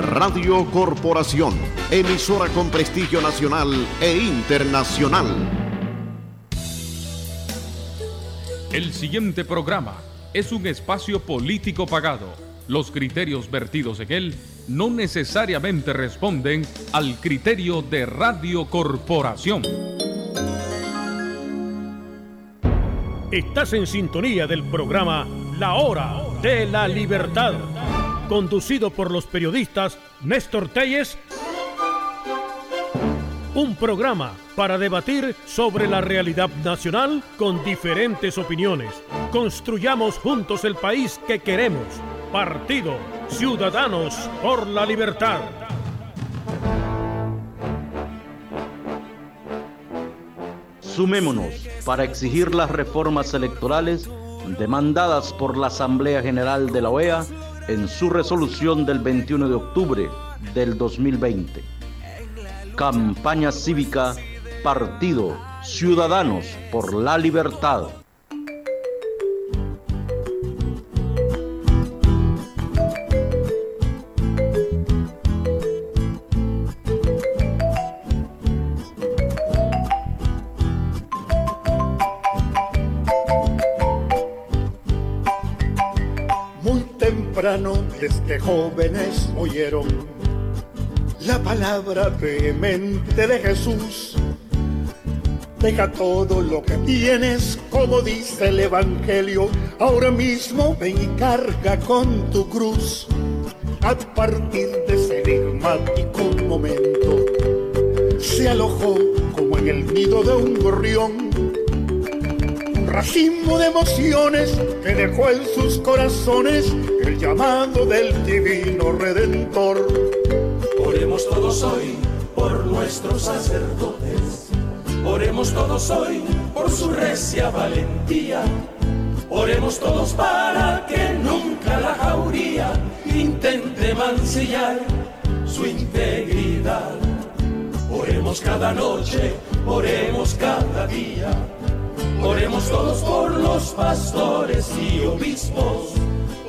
Radio Corporación, emisora con prestigio nacional e internacional. El siguiente programa es un espacio político pagado. Los criterios vertidos en él no necesariamente responden al criterio de Radio Corporación. Estás en sintonía del programa La Hora de la Libertad, conducido por los periodistas Néstor Telles. Un programa para debatir sobre la realidad nacional con diferentes opiniones. Construyamos juntos el país que queremos. Partido Ciudadanos por la Libertad. Sumémonos para exigir las reformas electorales demandadas por la Asamblea General de la OEA en su resolución del 21 de octubre del 2020. Campaña cívica Partido Ciudadanos por la Libertad. Desde jóvenes oyeron la palabra vehemente de Jesús. Deja todo lo que tienes, como dice el Evangelio. Ahora mismo ven y carga con tu cruz. A partir de ese enigmático momento, se alojó como en el nido de un gorrión racimo de emociones que dejó en sus corazones el llamado del divino redentor. Oremos todos hoy por nuestros sacerdotes, oremos todos hoy por su recia valentía, oremos todos para que nunca la jauría intente mancillar su integridad. Oremos cada noche, oremos cada día Oremos todos por los pastores y obispos.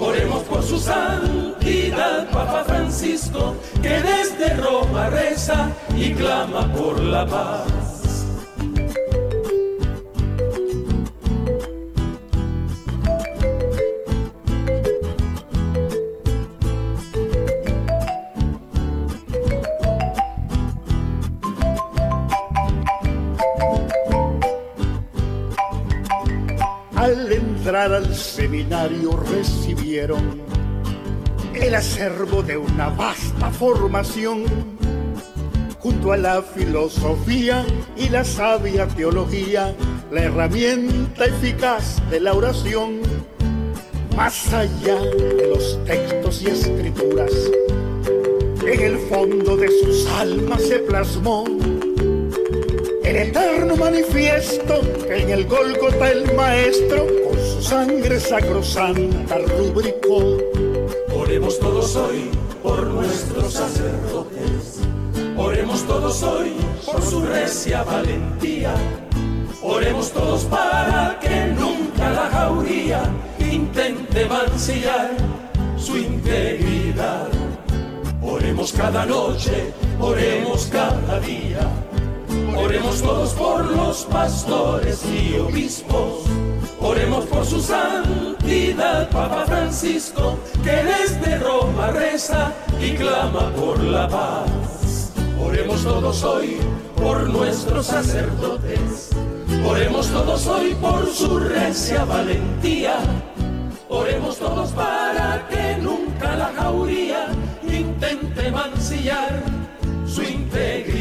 Oremos por su santidad, Papa Francisco, que desde Roma reza y clama por la paz. Al seminario recibieron el acervo de una vasta formación junto a la filosofía y la sabia teología, la herramienta eficaz de la oración, más allá de los textos y escrituras, en el fondo de sus almas se plasmó el eterno manifiesto que en el Golgota el maestro sangre sacrosanta rubricó. Oremos todos hoy por nuestros sacerdotes, oremos todos hoy por su recia valentía, oremos todos para que nunca la jauría intente mancillar su integridad. Oremos cada noche, oremos cada día, oremos todos por los pastores y obispos Oremos por su santidad, Papa Francisco, que desde Roma reza y clama por la paz. Oremos todos hoy por nuestros sacerdotes. Oremos todos hoy por su recia valentía. Oremos todos para que nunca la jauría intente mancillar su integridad.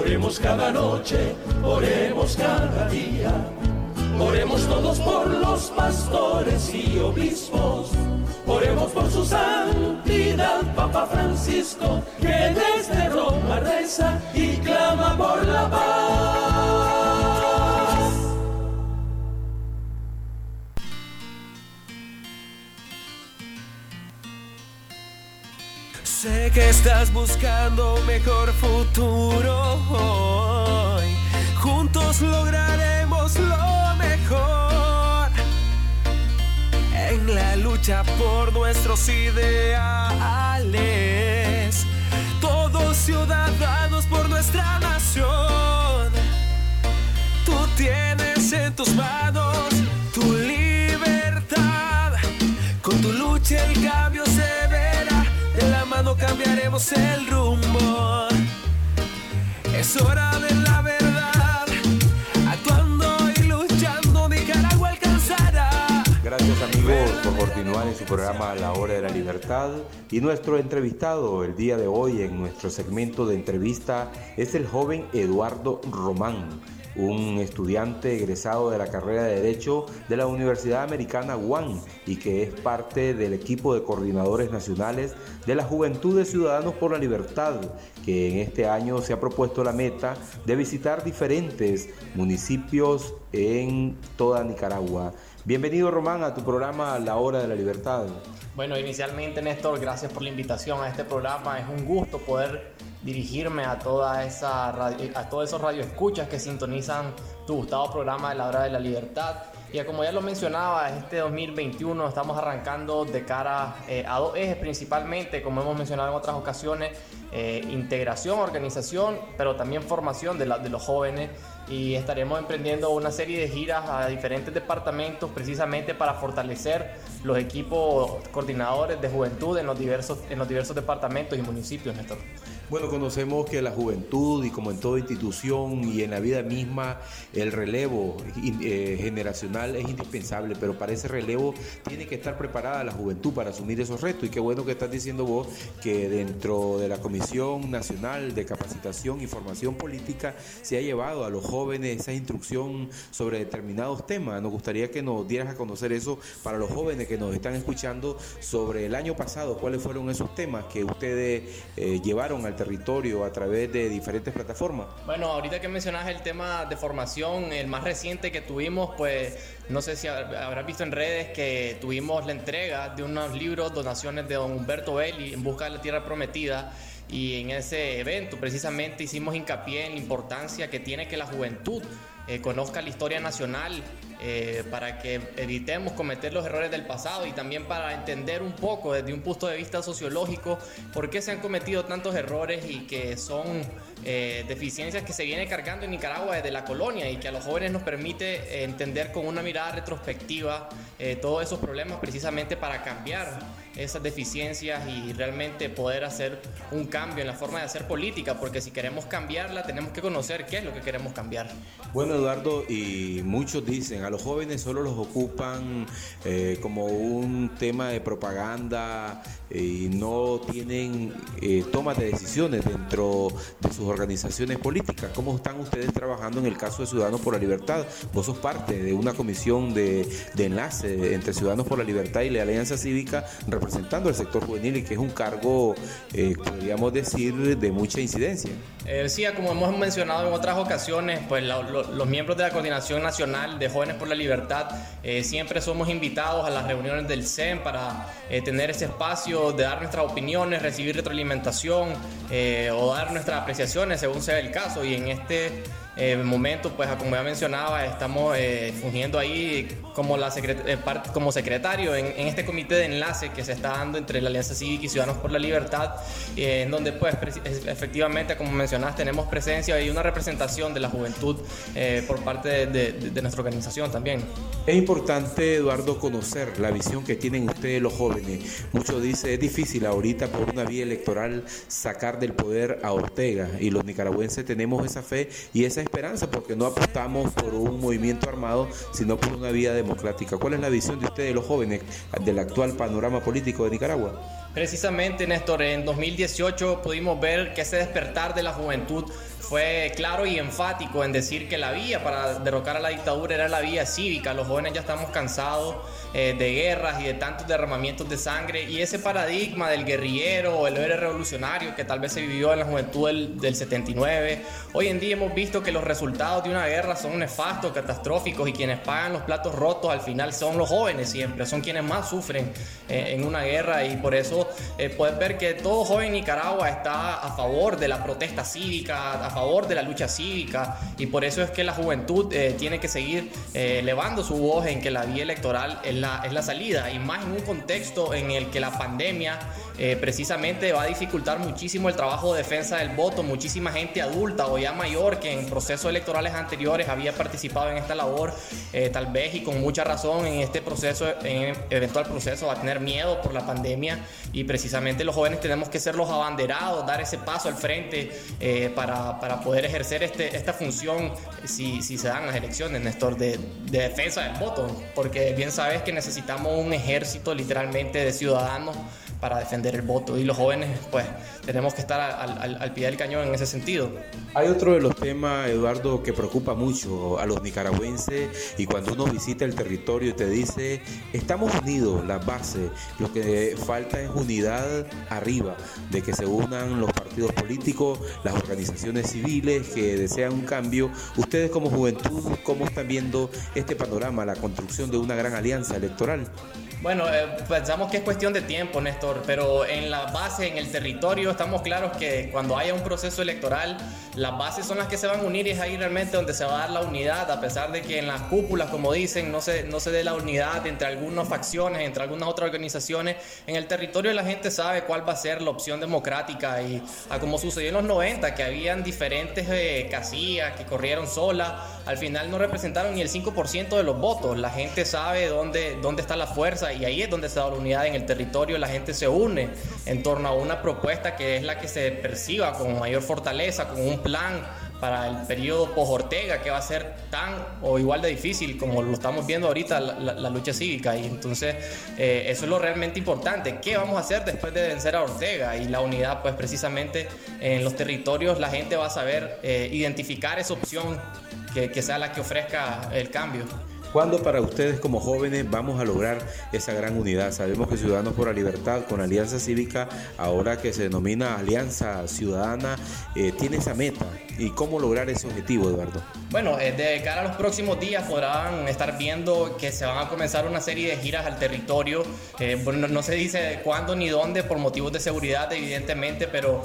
Oremos cada noche, oremos cada día Oremos todos por los pastores y obispos. Oremos por su santidad, Papa Francisco, que desde Roma reza y clama por la paz. Sé que estás buscando un mejor futuro hoy. Juntos lograremos lo mejor. En la lucha por nuestros ideales. Todos ciudadanos por nuestra nación. Tú tienes en tus manos tu libertad. Con tu lucha el cambio rumbo. Es hora de la verdad. Actuando y luchando, Nicaragua alcanzará. Gracias amigos por continuar en su programa La Hora de la Libertad. Y nuestro entrevistado el día de hoy en nuestro segmento de entrevista es el joven Eduardo Román un estudiante egresado de la carrera de Derecho de la Universidad Americana UAN y que es parte del equipo de coordinadores nacionales de la Juventud de Ciudadanos por la Libertad, que en este año se ha propuesto la meta de visitar diferentes municipios en toda Nicaragua. Bienvenido Román a tu programa La Hora de la Libertad. Bueno, inicialmente Néstor, gracias por la invitación a este programa. Es un gusto poder dirigirme a, toda esa a todos esos radioescuchas que sintonizan tu gustado programa de la hora de la libertad. Y como ya lo mencionaba, este 2021 estamos arrancando de cara eh, a dos ejes principalmente, como hemos mencionado en otras ocasiones, eh, integración, organización, pero también formación de, de los jóvenes y estaremos emprendiendo una serie de giras a diferentes departamentos precisamente para fortalecer los equipos coordinadores de juventud en los diversos, en los diversos departamentos y municipios, Néstor. Bueno, conocemos que la juventud y como en toda institución y en la vida misma, el relevo eh, generacional es indispensable, pero para ese relevo tiene que estar preparada la juventud para asumir esos retos. Y qué bueno que estás diciendo vos que dentro de la Comisión Nacional de Capacitación y Formación Política se ha llevado a los jóvenes esa instrucción sobre determinados temas. Nos gustaría que nos dieras a conocer eso para los jóvenes que nos están escuchando sobre el año pasado, cuáles fueron esos temas que ustedes eh, llevaron al territorio a través de diferentes plataformas? Bueno, ahorita que mencionas el tema de formación, el más reciente que tuvimos, pues no sé si habrás visto en redes que tuvimos la entrega de unos libros, donaciones de don Humberto Belli en busca de la tierra prometida. Y en ese evento precisamente hicimos hincapié en la importancia que tiene que la juventud eh, conozca la historia nacional eh, para que evitemos cometer los errores del pasado y también para entender un poco desde un punto de vista sociológico por qué se han cometido tantos errores y que son eh, deficiencias que se viene cargando en Nicaragua desde la colonia y que a los jóvenes nos permite entender con una mirada retrospectiva todos esos problemas precisamente para cambiar esas deficiencias y realmente poder hacer un cambio en la forma de hacer política, porque si queremos cambiarla tenemos que conocer qué es lo que queremos cambiar. Bueno, Eduardo, y muchos dicen, a los jóvenes solo los ocupan eh, como un tema de propaganda eh, y no tienen eh, toma de decisiones dentro de sus organizaciones políticas. ¿Cómo están ustedes trabajando en el caso de Ciudadanos por la Libertad? Vos sos parte de una comisión de, de enlace entre Ciudadanos por la Libertad y la Alianza Cívica representando al sector juvenil y que es un cargo, podríamos decir, de mucha incidencia. sí, como hemos mencionado en otras ocasiones, pues los miembros de la Coordinación Nacional de Jóvenes por la Libertad eh, siempre somos invitados a las reuniones del CEN para eh, tener ese espacio de dar nuestras opiniones, recibir retroalimentación eh, o dar nuestras apreciaciones según sea el caso. Y en este momento, pues como ya mencionaba, estamos fungiendo ahí como, la como secretario en, en, este comité de enlace que se está dando entre la Alianza Cívica y Ciudadanos por la Libertad, en donde pues efectivamente, como mencionaste, tenemos presencia y una representación de la juventud eh, por parte de, nuestra organización también. Es importante, Eduardo, conocer la visión que tienen ustedes los jóvenes. Muchos dicen, es difícil ahorita por una vía electoral sacar del poder a Ortega y los nicaragüenses tenemos esa fe y esa esperanza porque no apostamos por un movimiento armado, sino por una vía democrática. ¿Cuál es la visión de ustedes los jóvenes del actual panorama político de Nicaragua? Precisamente, Néstor, en 2018 pudimos ver que ese despertar de la juventud fue claro y enfático en decir que la vía para derrocar a la dictadura era la vía cívica. Los jóvenes ya estamos cansados eh, de guerras y de tantos derramamientos de sangre y ese paradigma del guerrillero o el héroe revolucionario que tal vez se vivió en la juventud del, 79. Hoy en día hemos visto que los resultados de una guerra son nefastos, catastróficos y quienes pagan los platos rotos al final son los jóvenes siempre, son quienes más sufren eh, en una guerra y por eso eh, puedes ver que todo joven Nicaragua está a favor de la protesta cívica, a favor de la lucha cívica y por eso es que la juventud eh, tiene que seguir eh, elevando su voz en que la vía electoral es la, es la salida y más en un contexto en el que la pandemia eh, precisamente va a dificultar muchísimo el trabajo de defensa del voto. Muchísima gente adulta o ya mayor que en procesos electorales anteriores había participado en esta labor, tal vez y con mucha razón en este proceso, en eventual proceso, va a tener miedo por la pandemia y precisamente los jóvenes tenemos que ser los abanderados, dar ese paso al frente eh, para, para, poder ejercer este, esta función si, si, se dan las elecciones, Néstor, de, de, defensa del voto, porque bien sabes que necesitamos un ejército literalmente de ciudadanos para defender el voto y los jóvenes pues tenemos que estar al, al, pie del cañón en ese sentido. Hay otro de los temas, Eduardo, que preocupa mucho a los nicaragüenses y cuando uno visita el territorio te dice, estamos unidos, la base, lo que falta es unidad arriba, de que se unan los partidos políticos, las organizaciones civiles que desean un cambio. Ustedes como juventud, ¿cómo están viendo este panorama, la construcción de una gran alianza electoral? Bueno, eh, pensamos que es cuestión de tiempo, Néstor, pero en la base, en el territorio, estamos claros que cuando haya un proceso electoral, las bases son las que se van a unir y es ahí realmente donde se va a dar la unidad, a pesar de que en las cúpulas, como dicen, no se, no se dé la unidad entre algunas facciones, entre algunas otras organizaciones. En el territorio la gente sabe cuál va a ser la opción democrática y a como sucedió en los 90, que habían diferentes eh, casillas que corrieron solas, al final no representaron ni el 5% de los votos. La gente sabe dónde, dónde está la fuerza y ahí es donde se da la unidad en el territorio, la gente se une en torno a una propuesta que es la que se perciba con mayor fortaleza, con un plan para el periodo post-Ortega, que va a ser tan o igual de difícil como lo estamos viendo ahorita la, lucha cívica. Y entonces eh, eso es lo realmente importante. ¿Qué vamos a hacer después de vencer a Ortega? Y la unidad, pues precisamente en los territorios la gente va a saber eh, identificar esa opción que, que sea la que ofrezca el cambio. ¿Cuándo para ustedes como jóvenes vamos a lograr esa gran unidad? Sabemos que Ciudadanos por la Libertad con Alianza Cívica, ahora que se denomina Alianza Ciudadana, eh, tiene esa meta. ¿Y cómo lograr ese objetivo, Eduardo? Bueno, eh, de cara a los próximos días podrán estar viendo que se van a comenzar una serie de giras al territorio. Eh, bueno, no se dice cuándo ni dónde por motivos de seguridad, evidentemente, pero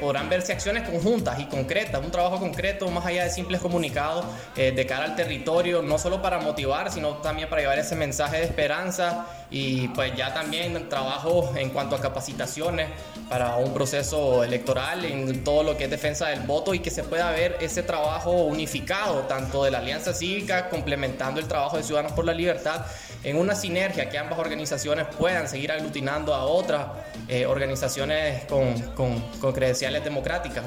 podrán verse acciones conjuntas y concretas, un trabajo concreto más allá de simples comunicados de cara al territorio, no solo para motivar, sino también para llevar ese mensaje de esperanza y pues ya también trabajo en cuanto a capacitaciones para un proceso electoral en todo lo que es defensa del voto y que se pueda ver ese trabajo unificado tanto de la Alianza Cívica complementando el trabajo de Ciudadanos por la Libertad en una sinergia que ambas organizaciones puedan seguir aglutinando a otras eh, organizaciones con, con, con credenciales democráticas.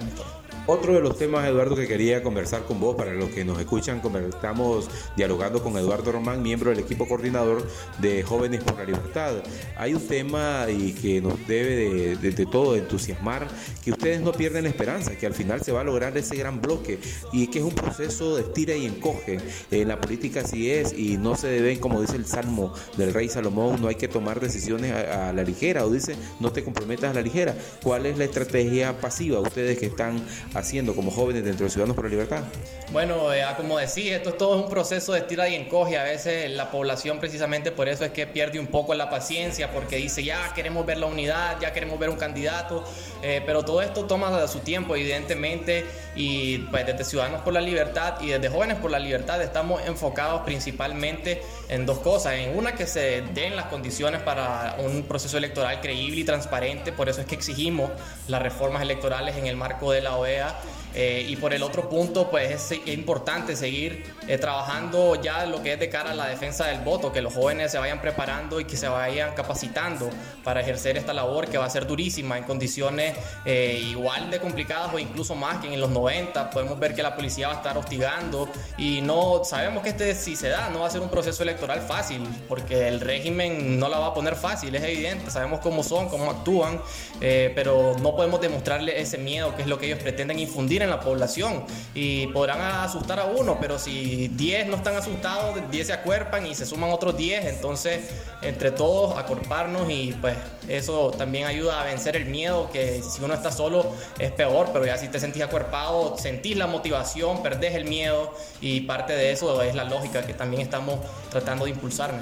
Otro de los temas, Eduardo, que quería conversar con vos, para los que nos escuchan, estamos dialogando con Eduardo Román, miembro del equipo coordinador de Jóvenes por la Libertad. Hay un tema y que nos debe de, todo entusiasmar, que ustedes no pierden la esperanza, que al final se va a lograr ese gran bloque y que es un proceso de estira y encoge. En la política así es y no se deben, como dice el salmo del rey Salomón, no hay que tomar decisiones a la ligera o dice no te comprometas a la ligera. ¿Cuál es la estrategia pasiva? Ustedes que están haciendo como jóvenes dentro de Ciudadanos por la Libertad? Bueno, eh, como decía, esto es todo un proceso de estira y encoge. A veces la población precisamente por eso es que pierde un poco la paciencia, porque dice, ya queremos ver la unidad, ya queremos ver un candidato, eh, pero todo esto toma su tiempo, evidentemente, y pues desde Ciudadanos por la Libertad y desde Jóvenes por la Libertad estamos enfocados principalmente en dos cosas. En una, que se den las condiciones para un proceso electoral creíble y transparente, por eso es que exigimos las reformas electorales en el marco de la OEA yeah. Eh, y por el otro punto, pues es, importante seguir eh, trabajando ya lo que es de cara a la defensa del voto, que los jóvenes se vayan preparando y que se vayan capacitando para ejercer esta labor que va a ser durísima en condiciones eh, igual de complicadas o incluso más que en los 90. Podemos ver que la policía va a estar hostigando y no sabemos que este si se da no va a ser un proceso electoral fácil porque el régimen no la va a poner fácil, es evidente. Sabemos cómo son, cómo actúan, pero no podemos demostrarle ese miedo que es lo que ellos pretenden infundir en la población y podrán asustar a uno, pero si 10 no están asustados, 10 se acuerpan y se suman otros 10, entonces entre todos acorparnos y pues eso también ayuda a vencer el miedo, que si uno está solo es peor, pero ya si te sentís acuerpado, sentís la motivación, perdés el miedo y parte de eso es la lógica que también estamos tratando de impulsar.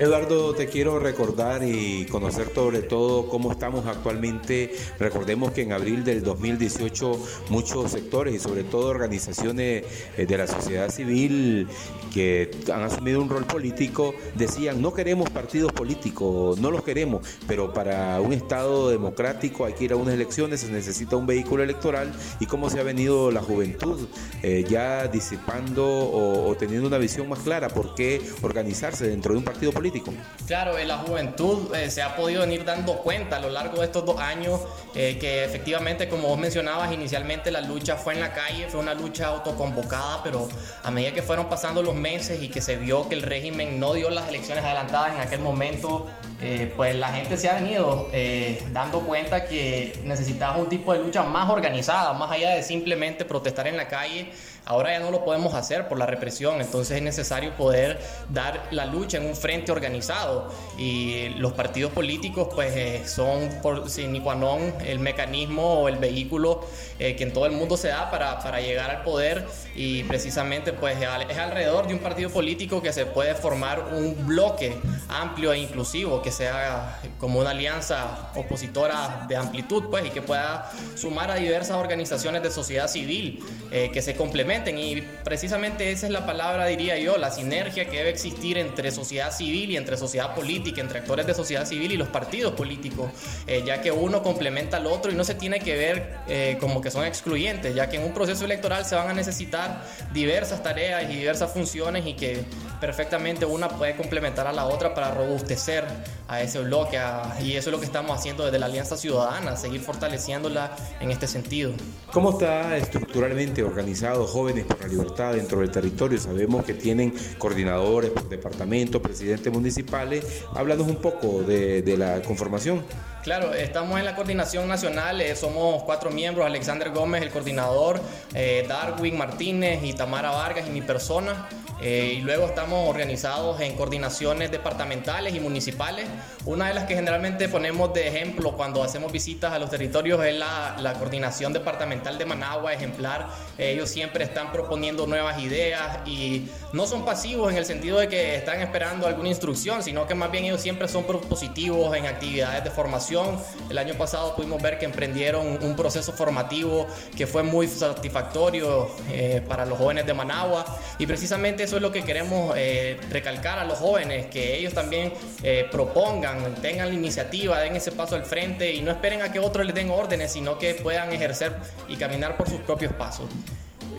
Eduardo, te quiero recordar y conocer sobre todo cómo estamos actualmente. Recordemos que en abril del 2018 muchos sectores y sobre todo organizaciones eh, de la sociedad civil que han asumido un rol político decían no queremos partidos políticos, no los queremos, pero para un Estado democrático hay que ir a unas elecciones, se necesita un vehículo electoral y cómo se ha venido la juventud eh, ya disipando o, teniendo una visión más clara por qué organizarse dentro de un partido político. Claro, en la juventud eh, se ha podido venir dando cuenta a lo largo de estos dos años eh, que efectivamente, como vos mencionabas, inicialmente la lucha fue en la calle, fue una lucha autoconvocada, pero a medida que fueron pasando los meses y que se vio que el régimen no dio las elecciones adelantadas en aquel momento, eh, pues la gente se ha venido dando cuenta que necesitaba un tipo de lucha más organizada, más allá de simplemente protestar en la calle Ahora ya no lo podemos hacer por la represión, entonces es necesario poder dar la lucha en un frente organizado. Y los partidos políticos pues eh, son por sin qua non el mecanismo o el vehículo eh, que en todo el mundo se da para, para, llegar al poder y precisamente pues es alrededor de un partido político que se puede formar un bloque amplio e inclusivo que sea como una alianza opositora de amplitud pues y que pueda sumar a diversas organizaciones de sociedad civil eh, que se complementen. Y precisamente esa es la palabra, diría yo, la sinergia que debe existir entre sociedad civil y entre sociedad política, entre actores de sociedad civil y los partidos políticos, eh, ya que uno complementa al otro y no se tiene que ver eh, como que son excluyentes, ya que en un proceso electoral se van a necesitar diversas tareas y diversas funciones y que perfectamente una puede complementar a la otra para robustecer a ese bloque y eso es lo que estamos haciendo desde la Alianza Ciudadana, seguir fortaleciéndola en este sentido. ¿Cómo está estructuralmente organizado Jóvenes por la Libertad dentro del territorio? Sabemos que tienen coordinadores por departamento, presidentes municipales. Háblanos un poco de, de la conformación. Claro, estamos en la coordinación nacional, eh, somos cuatro miembros, Alexander Gómez, el coordinador, eh, Darwin Martínez y Tamara Vargas y mi persona. Eh, y luego estamos organizados en coordinaciones departamentales y municipales. Una de las que generalmente ponemos de ejemplo cuando hacemos visitas a los territorios es la, la coordinación departamental de Managua, ejemplar. ellos siempre están proponiendo nuevas ideas y no son pasivos en el sentido de que están esperando alguna instrucción, sino que más bien ellos siempre son propositivos en actividades de formación el año pasado pudimos ver que emprendieron un proceso formativo que fue muy satisfactorio eh, para los jóvenes de Managua y precisamente eso es lo que queremos eh, recalcar a los jóvenes, que ellos también eh, propongan, tengan la iniciativa, den ese paso al frente y no esperen a que otros les den órdenes, sino que puedan ejercer y caminar por sus propios pasos.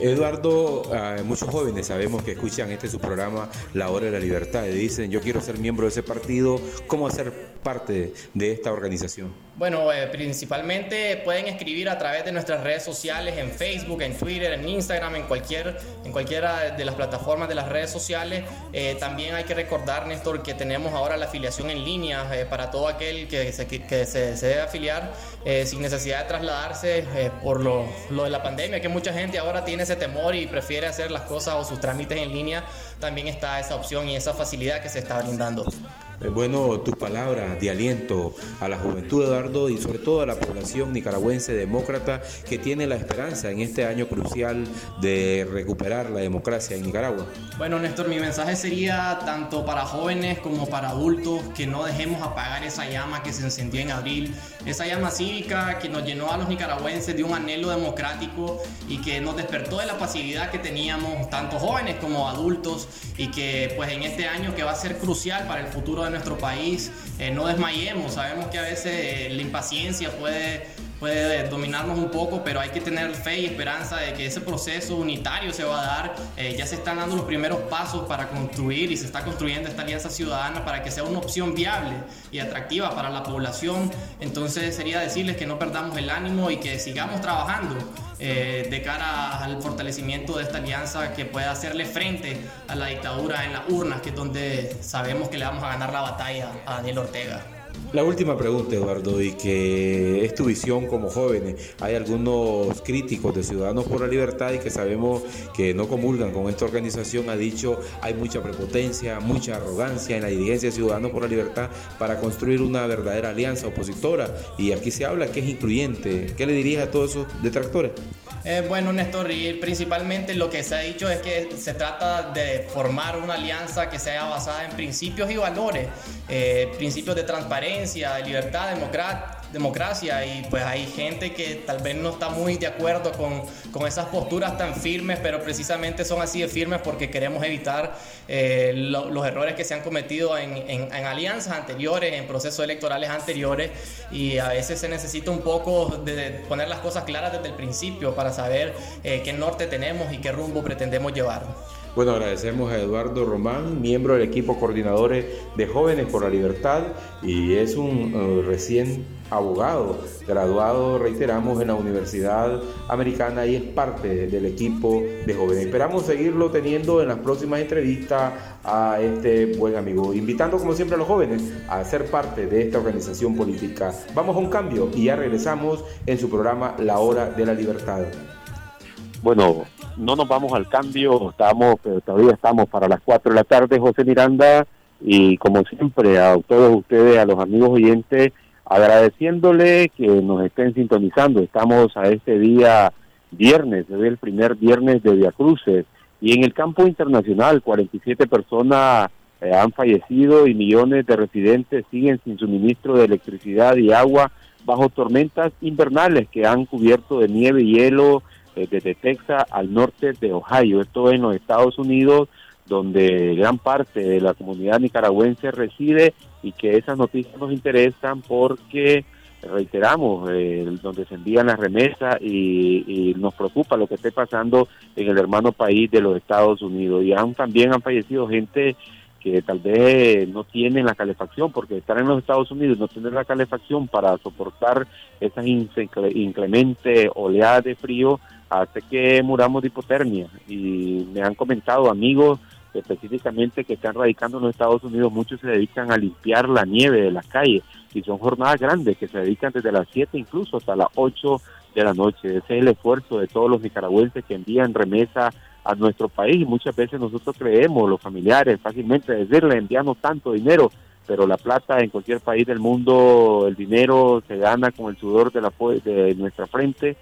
Eduardo, muchos jóvenes sabemos que escuchan este su programa La Hora de la Libertad y dicen yo quiero ser miembro de ese partido, ¿cómo hacer parte de esta organización? Bueno, eh, principalmente pueden escribir a través de nuestras redes sociales, en Facebook, en Twitter, en Instagram, en, cualquier, en cualquiera de las plataformas de las redes sociales. Eh, también hay que recordar, Néstor, que tenemos ahora la afiliación en línea eh, para todo aquel que se, que se desee afiliar sin necesidad de trasladarse por lo, lo de la pandemia, que mucha gente ahora tiene ese temor y prefiere hacer las cosas o sus trámites en línea. También está esa opción y esa facilidad que se está brindando. Bueno, tus palabras de aliento a la juventud, Eduardo, y sobre todo a la población nicaragüense demócrata que tiene la esperanza en este año crucial de recuperar la democracia en Nicaragua. Bueno, Néstor, mi mensaje sería tanto para jóvenes como para adultos que no dejemos apagar esa llama que se encendió en abril, esa llama cívica que nos llenó a los nicaragüenses de un anhelo democrático y que nos despertó de la pasividad que teníamos tanto jóvenes como adultos y que pues en este año que va a ser crucial para el futuro de nuestro país, eh, no desmayemos. Sabemos que a veces eh, la impaciencia puede puede dominarnos un poco, pero hay que tener fe y esperanza de que ese proceso unitario se va a dar. Eh, ya se están dando los primeros pasos para construir y se está construyendo esta alianza ciudadana para que sea una opción viable y atractiva para la población. Entonces sería decirles que no perdamos el ánimo y que sigamos trabajando eh, de cara al fortalecimiento de esta alianza que pueda hacerle frente a la dictadura en las urnas, que es donde sabemos que le vamos a ganar la batalla a Daniel Ortega. La última pregunta, Eduardo, y que es tu visión como jóvenes. Hay algunos críticos de Ciudadanos por la Libertad y que sabemos que no comulgan con esta organización. Ha dicho hay mucha prepotencia, mucha arrogancia en la dirigencia de Ciudadanos por la Libertad para construir una verdadera alianza opositora. Y aquí se habla que es incluyente. ¿Qué le dirías a todos esos detractores? Eh, bueno, Néstor, principalmente lo que se ha dicho es que se trata de formar una alianza que sea basada en principios y valores, eh, principios de transparencia, de libertad, democracia democracia y pues hay gente que tal vez no está muy de acuerdo con, con esas posturas tan firmes, pero precisamente son así de firmes porque queremos evitar eh, los errores que se han cometido en, en, alianzas anteriores, en procesos electorales anteriores y a veces se necesita un poco de poner las cosas claras desde el principio para saber eh, qué norte tenemos y qué rumbo pretendemos llevar. Bueno, agradecemos a Eduardo Román, miembro del equipo coordinadores de Jóvenes por la Libertad y es un uh, recién abogado, graduado, reiteramos, en la Universidad Americana y es parte del equipo de jóvenes. Esperamos seguirlo teniendo en las próximas entrevistas a este buen amigo, invitando como siempre a los jóvenes a ser parte de esta organización política. Vamos a un cambio y ya regresamos en su programa La Hora de la Libertad. Bueno, no nos vamos al cambio, estamos, pero todavía estamos para las 4 de la tarde, José Miranda, y como siempre a todos ustedes, a los amigos oyentes, agradeciéndole que nos estén sintonizando. Estamos a este día viernes, es el primer viernes de Via Cruces, y en el campo internacional 47 personas eh, han fallecido y millones de residentes siguen sin suministro de electricidad y agua bajo tormentas invernales que han cubierto de nieve y hielo eh, desde Texas al norte de Ohio. Esto en los Estados Unidos, donde gran parte de la comunidad nicaragüense reside y que esas noticias nos interesan porque reiteramos, eh, donde se envían las remesas y, nos preocupa lo que esté pasando en el hermano país de los Estados Unidos. Y aún también han fallecido gente que tal vez no tienen la calefacción, porque estar en los Estados Unidos no tener la calefacción para soportar esas inclementes oleadas de frío, hace que muramos de hipotermia. Y me han comentado amigos específicamente que están radicando en los Estados Unidos, muchos se dedican a limpiar la nieve de las calles y son jornadas grandes que se dedican desde las 7 incluso hasta las 8 de la noche. Ese es el esfuerzo de todos los nicaragüenses que envían remesa a nuestro país y muchas veces nosotros creemos, los familiares, fácilmente decirle enviamos tanto dinero, pero la plata en cualquier país del mundo, el dinero se gana con el sudor de, la, de nuestra frente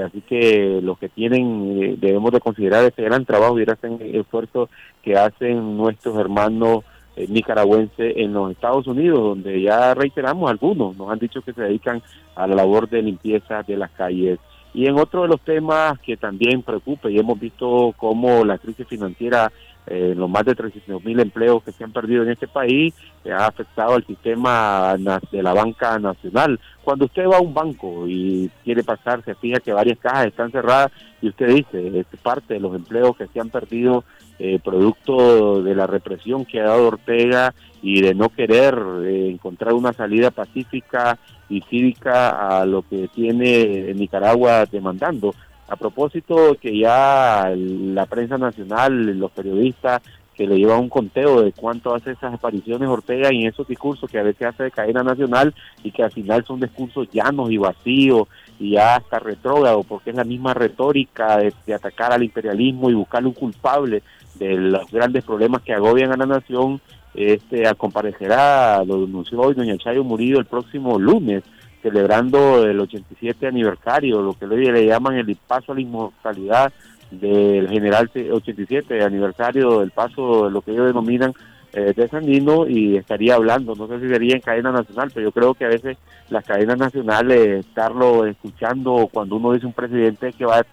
así que los que tienen eh, debemos de considerar ese gran trabajo y ese esfuerzo que hacen nuestros hermanos eh, nicaragüenses en los Estados Unidos, donde ya reiteramos algunos, nos han dicho que se dedican a la labor de limpieza de las calles. Y en otro de los temas que también preocupa, y hemos visto cómo la crisis financiera eh, los más de 300 mil empleos que se han perdido en este país eh, ha afectado al sistema de la banca nacional. Cuando usted va a un banco y quiere pasar, se fija que varias cajas están cerradas y usted dice, es parte de los empleos que se han perdido eh, producto de la represión que ha dado Ortega y de no querer eh, encontrar una salida pacífica y cívica a lo que tiene Nicaragua demandando. A propósito que ya la prensa nacional, los periodistas, que le llevan un conteo de cuánto hace esas apariciones Ortega y esos discursos que a veces hace de cadena nacional y que al final son discursos llanos y vacíos y ya hasta retrógrado porque es la misma retórica de, atacar al imperialismo y buscarle un culpable de los grandes problemas que agobian a la nación este comparecerá, lo denunció hoy doña Chayo Murillo el próximo lunes celebrando el 87 aniversario, lo que le llaman el paso a la inmortalidad del general 87 aniversario del paso, lo que ellos denominan eh, de Sandino y estaría hablando, no sé si sería en cadena nacional, pero yo creo que a veces las cadenas nacionales, estarlo escuchando cuando uno dice un presidente que va,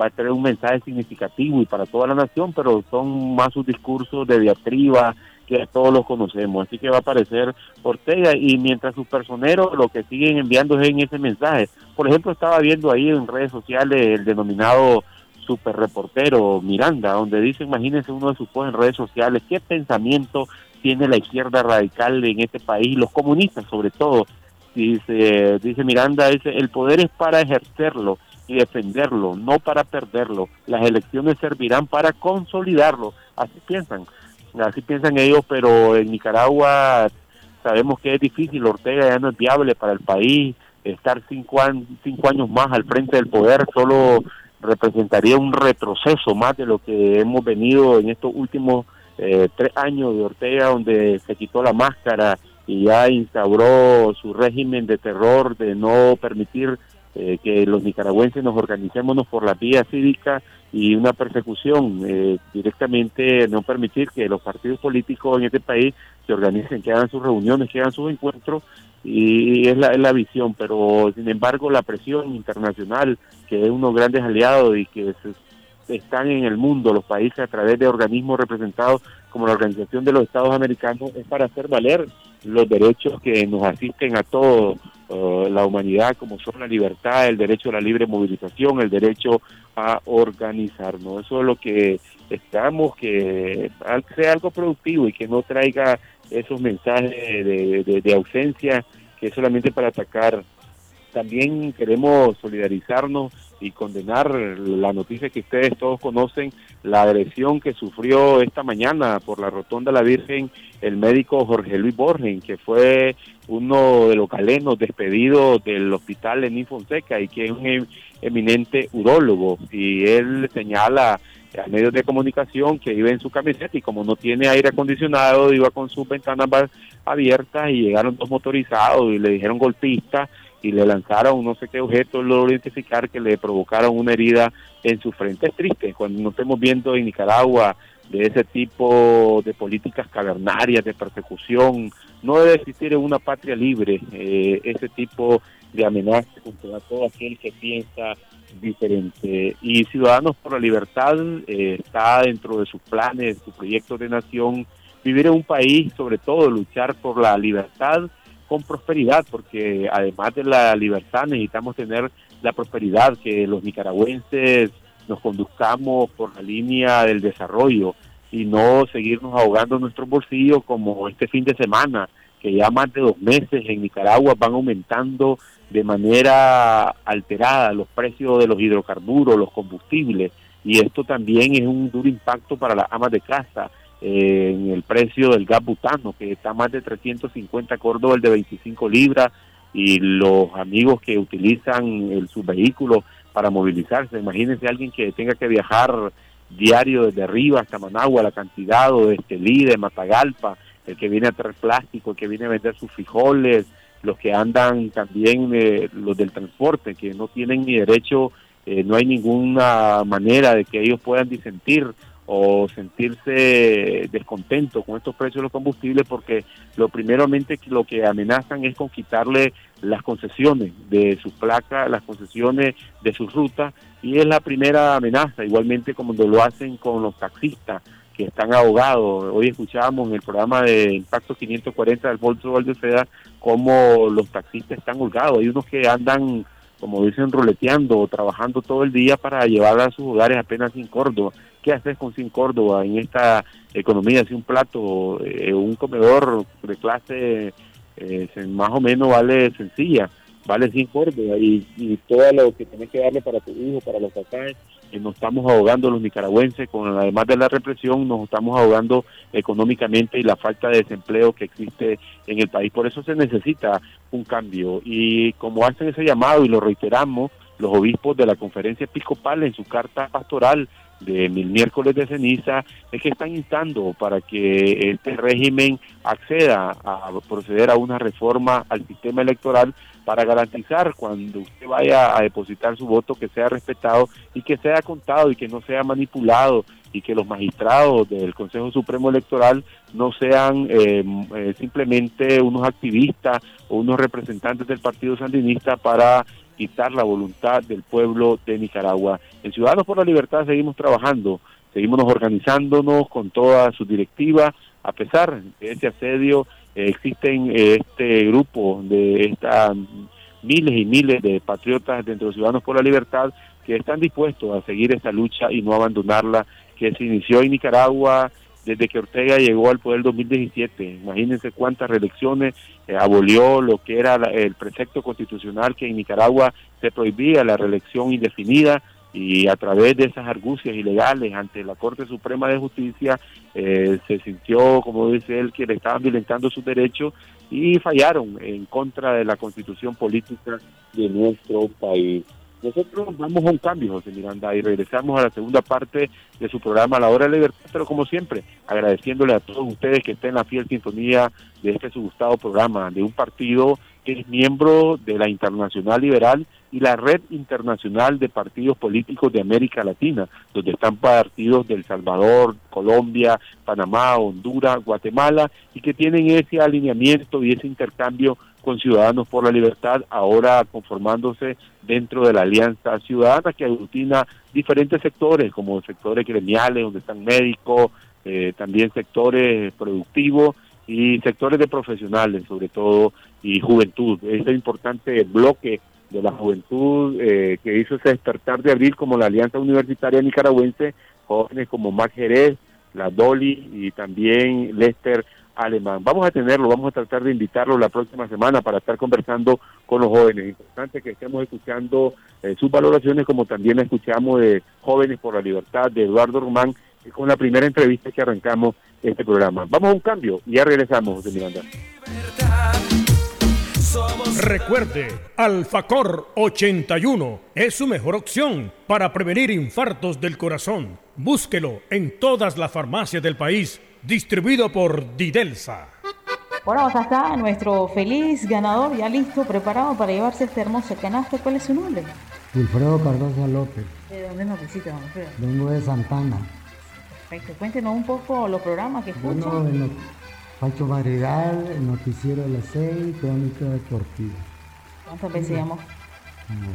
va a tener un mensaje significativo y para toda la nación, pero son más sus discursos de diatriba, todos los conocemos. Así que va a aparecer Ortega y mientras sus personeros lo que siguen enviando es en ese mensaje. Por ejemplo, estaba viendo ahí en redes sociales el denominado super reportero Miranda, donde dice, imagínense uno de sus posts en redes sociales, qué pensamiento tiene la izquierda radical en este país, los comunistas sobre todo. Dice, dice Miranda, dice, el poder es para ejercerlo y defenderlo, no para perderlo. Las elecciones servirán para consolidarlo. Así piensan. Así piensan ellos, pero en Nicaragua sabemos que es difícil, Ortega ya no es viable para el país, estar cinco, cinco años más al frente del poder solo representaría un retroceso más de lo que hemos venido en estos últimos eh, tres años de Ortega, donde se quitó la máscara y ya instauró su régimen de terror de no permitir eh, que los nicaragüenses nos organicémonos por la vía cívica y una persecución eh, directamente, no permitir que los partidos políticos en este país se organicen, que hagan sus reuniones, que hagan sus encuentros y es la, es la visión, pero sin embargo la presión internacional, que es unos grandes aliados y que están en el mundo los países a través de organismos representados como la Organización de los Estados Americanos, es para hacer valer los derechos que nos asisten a toda uh, la humanidad, como son la libertad, el derecho a la libre movilización, el derecho a organizarnos. Eso es lo que esperamos que sea algo productivo y que no traiga esos mensajes de, de, ausencia que solamente para atacar. También queremos solidarizarnos y condenar la noticia que ustedes todos conocen, la agresión que sufrió esta mañana por la Rotonda la Virgen el médico Jorge Luis Borgen, que fue uno de los calenos despedidos del hospital en Fonseca y que es un em, eminente urólogo. Y él señala a medios de comunicación que iba en su camiseta y como no tiene aire acondicionado iba con sus ventanas abiertas y llegaron dos motorizados y le dijeron golpista y le lanzaron no sé qué objeto, lo identificar que le provocaron una herida en su frente. Es triste cuando nos estemos viendo en Nicaragua de ese tipo de políticas cavernarias, de persecución. No debe existir en una patria libre eh, ese tipo de amenazas contra todo aquel que piensa diferente. Y Ciudadanos por la Libertad eh, está dentro de sus planes, de su proyecto de nación, vivir en un país, sobre todo luchar por la libertad con prosperidad, porque además de la libertad necesitamos tener la prosperidad, que los nicaragüenses nos conduzcamos por la línea del desarrollo y no seguirnos ahogando nuestros bolsillos como este fin de semana, que ya más de dos meses en Nicaragua van aumentando de manera alterada los precios de los hidrocarburos, los combustibles, y esto también es un duro impacto para las amas de casa eh, en el precio del gas butano, que está más de 350 córdobas de 25 libras, y los amigos que utilizan el, sus vehículos para movilizarse, imagínense alguien que tenga que viajar diario desde arriba hasta Managua, la cantidad de Estelí, de Matagalpa, el que viene a traer plástico, el que viene a vender sus frijoles, los que andan también, eh, los del transporte, que no tienen ni derecho, eh, no hay ninguna manera de que ellos puedan disentir o sentirse descontentos con estos precios de los combustibles porque lo primeramente lo que amenazan es con quitarle las concesiones de sus placas, las concesiones de sus rutas y es la primera amenaza, igualmente como lo hacen con los taxistas que están ahogados. Hoy escuchábamos en el programa de Impacto 540 del Bolso Valdefeda cómo los taxistas están holgados. Hay unos que andan, como dicen, ruleteando o trabajando todo el día para llevar a sus hogares apenas sin Córdoba. ¿Qué haces con sin Córdoba en esta economía? Si un plato, eh, un comedor de clase eh, más o menos vale sencilla, vale sin Córdoba y, y todo lo que tienes que darle para tu hijo, para los papás nos estamos ahogando los nicaragüenses, con además de la represión, nos estamos ahogando económicamente y la falta de desempleo que existe en el país. Por eso se necesita un cambio. Y como hacen ese llamado y lo reiteramos, los obispos de la conferencia episcopal en su carta pastoral de mil miércoles de ceniza es que están instando para que este régimen acceda a proceder a una reforma al sistema electoral para garantizar cuando usted vaya a depositar su voto que sea respetado y que sea contado y que no sea manipulado y que los magistrados del Consejo Supremo Electoral no sean eh, eh, simplemente unos activistas o unos representantes del Partido Sandinista para quitar la voluntad del pueblo de Nicaragua. En Ciudadanos por la Libertad seguimos trabajando, seguimos organizándonos con todas sus directivas, a pesar de ese asedio existen eh, este grupo de estas miles y miles de patriotas dentro de Ciudadanos por la Libertad que están dispuestos a seguir esta lucha y no abandonarla, que se inició en Nicaragua desde que Ortega llegó al poder en 2017. Imagínense cuántas reelecciones eh, abolió lo que era el precepto constitucional que en Nicaragua se prohibía la reelección indefinida y a través de esas argucias ilegales ante la Corte Suprema de Justicia eh, se sintió, como dice él, que le estaban violentando sus derechos y fallaron en contra de la constitución política de nuestro país. Nosotros vamos a un cambio, José Miranda, y regresamos a la segunda parte de su programa La Hora de Libertad, pero como siempre, agradeciéndole a todos ustedes que estén en la fiel sintonía de este su programa, de un partido que es miembro de la Internacional Liberal y la Red Internacional de Partidos Políticos de América Latina, donde están partidos de El Salvador, Colombia, Panamá, Honduras, Guatemala, y que tienen ese alineamiento y ese intercambio con Ciudadanos por la Libertad, ahora conformándose dentro de la Alianza Ciudadana que aglutina diferentes sectores, como sectores gremiales, donde están médicos, eh, también sectores productivos y sectores de profesionales, sobre todo, y juventud. Ese importante bloque de la juventud eh, que hizo ese despertar de abril como la Alianza Universitaria Nicaragüense, jóvenes como Marc Jerez, la Dolly y también Lester alemán. Vamos a tenerlo, vamos a tratar de invitarlo la próxima semana para estar conversando con los jóvenes. Importante que estemos escuchando eh, sus valoraciones, como también escuchamos de Jóvenes por la Libertad de Eduardo Román, con la primera entrevista que arrancamos este programa. Vamos a un cambio y ya regresamos, José Miranda. Recuerde, Alfacor 81 es su mejor opción para prevenir infartos del corazón. Búsquelo en todas las farmacias del país distribuido por Didelsa. Bueno, acá está nuestro feliz ganador, ya listo, preparado para llevarse este hermoso canasto. ¿Cuál es su nombre? Wilfredo Cardoso López. ¿De dónde nos visita, don Alfredo? Vengo de Santana. Perfecto. Cuéntenos un poco los programas que escuchan. Bueno, not- Pacho Madrigal, el noticiero de las seis, crónica deportiva. ¿Cuántas veces llamó? Como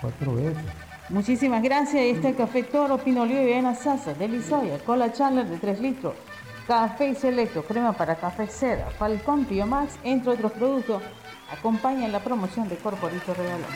Cuatro veces. Muchísimas gracias. El café Toro, Pinolio y Avena Sasa, de Lisoya, Cola Chandler de 3 litros, Café Selecto, crema para café seda, Falcón Max, entre otros productos. Acompañan la promoción de Corporito Regalón.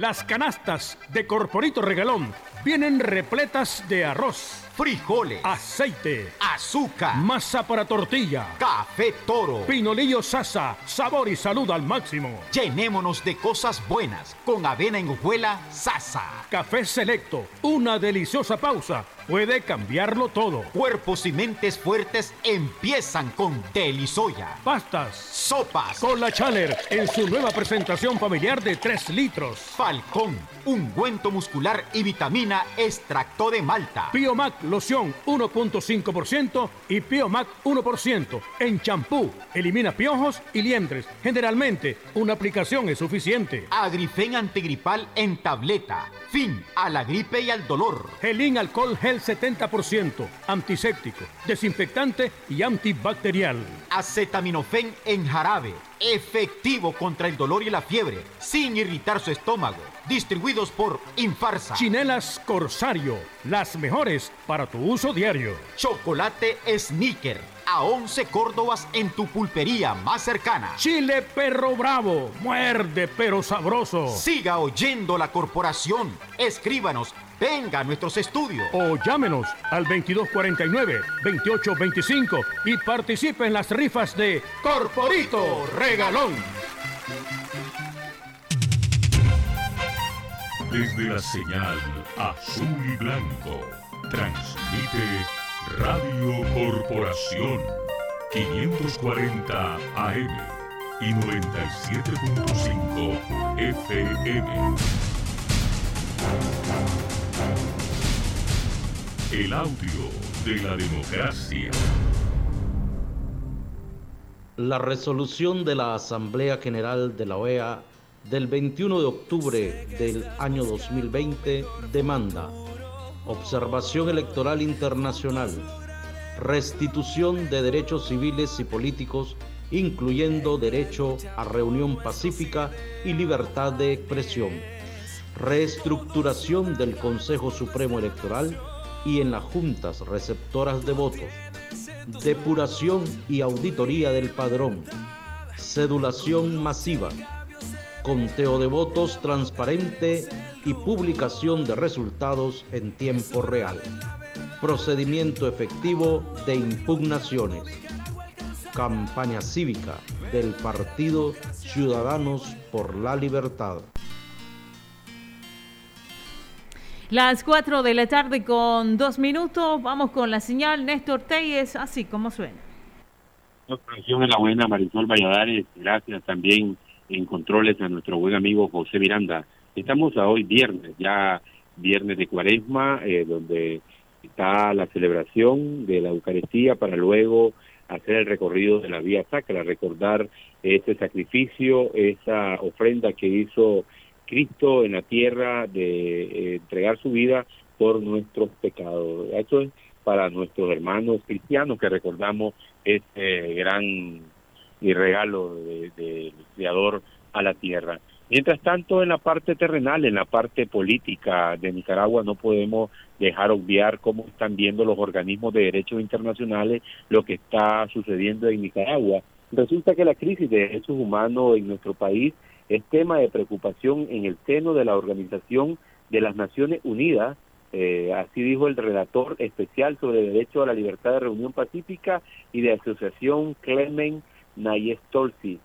Las canastas de Corporito Regalón vienen repletas de arroz, frijoles, aceite, azúcar, masa para tortilla, café toro, pinolillo sasa, sabor y salud al máximo. Llenémonos de cosas buenas con avena en hojuela sasa. Café Selecto, una deliciosa pausa, puede cambiarlo todo. Cuerpos y mentes fuertes empiezan con Delisoya. Pastas, sopas, Cola Chaler en su nueva presentación familiar de 3 litros. Falcón, ungüento muscular y vitamina extracto de malta. Piomac loción 1.5% y Piomac 1%. En champú, elimina piojos y liendres. Generalmente, una aplicación es suficiente. Agrifen antigripal en tableta. Fin a la gripe y al dolor. Gelín alcohol gel 70%, antiséptico, desinfectante y antibacterial. Acetaminofén en jarabe. Efectivo contra el dolor y la fiebre, sin irritar su estómago. Distribuidos por Infarsa. Chinelas Corsario, las mejores para tu uso diario. Chocolate Sneaker. A 11 Córdobas en tu pulpería más cercana. Chile Perro Bravo, muerde pero sabroso. Siga oyendo la corporación. Escríbanos. Venga a nuestros estudios. O llámenos al 2249-2825 y participe en las rifas de Corporito Regalón. Desde la señal azul y blanco, transmite Radio Corporación 540 AM y 97.5 FM. El audio de la democracia. La resolución de la Asamblea General de la OEA del 21 de octubre del año 2020 demanda observación electoral internacional, restitución de derechos civiles y políticos, incluyendo derecho a reunión pacífica y libertad de expresión, reestructuración del Consejo Supremo Electoral y en las juntas receptoras de votos, depuración y auditoría del padrón, cedulación masiva, conteo de votos transparente y publicación de resultados en tiempo real, procedimiento efectivo de impugnaciones, campaña cívica del Partido Ciudadanos por la Libertad. Las 4 de la tarde con dos minutos, vamos con la señal Néstor Telles, así como suena. En la buena Marisol Valladares, gracias también en controles a nuestro buen amigo José Miranda. Estamos a hoy viernes, ya viernes de cuaresma, eh, donde está la celebración de la Eucaristía para luego hacer el recorrido de la vía sacra, recordar ese sacrificio, esa ofrenda que hizo Cristo en la tierra de eh, entregar su vida por nuestros pecados. Eso es para nuestros hermanos cristianos que recordamos este gran regalo del de, Creador a la tierra. Mientras tanto, en la parte terrenal, en la parte política de Nicaragua, no podemos dejar obviar cómo están viendo los organismos de derechos internacionales lo que está sucediendo en Nicaragua. Resulta que la crisis de derechos humanos en nuestro país es tema de preocupación en el seno de la Organización de las Naciones Unidas, eh, así dijo el relator especial sobre el derecho a la libertad de reunión pacífica y de asociación Clemen Nayestolsi.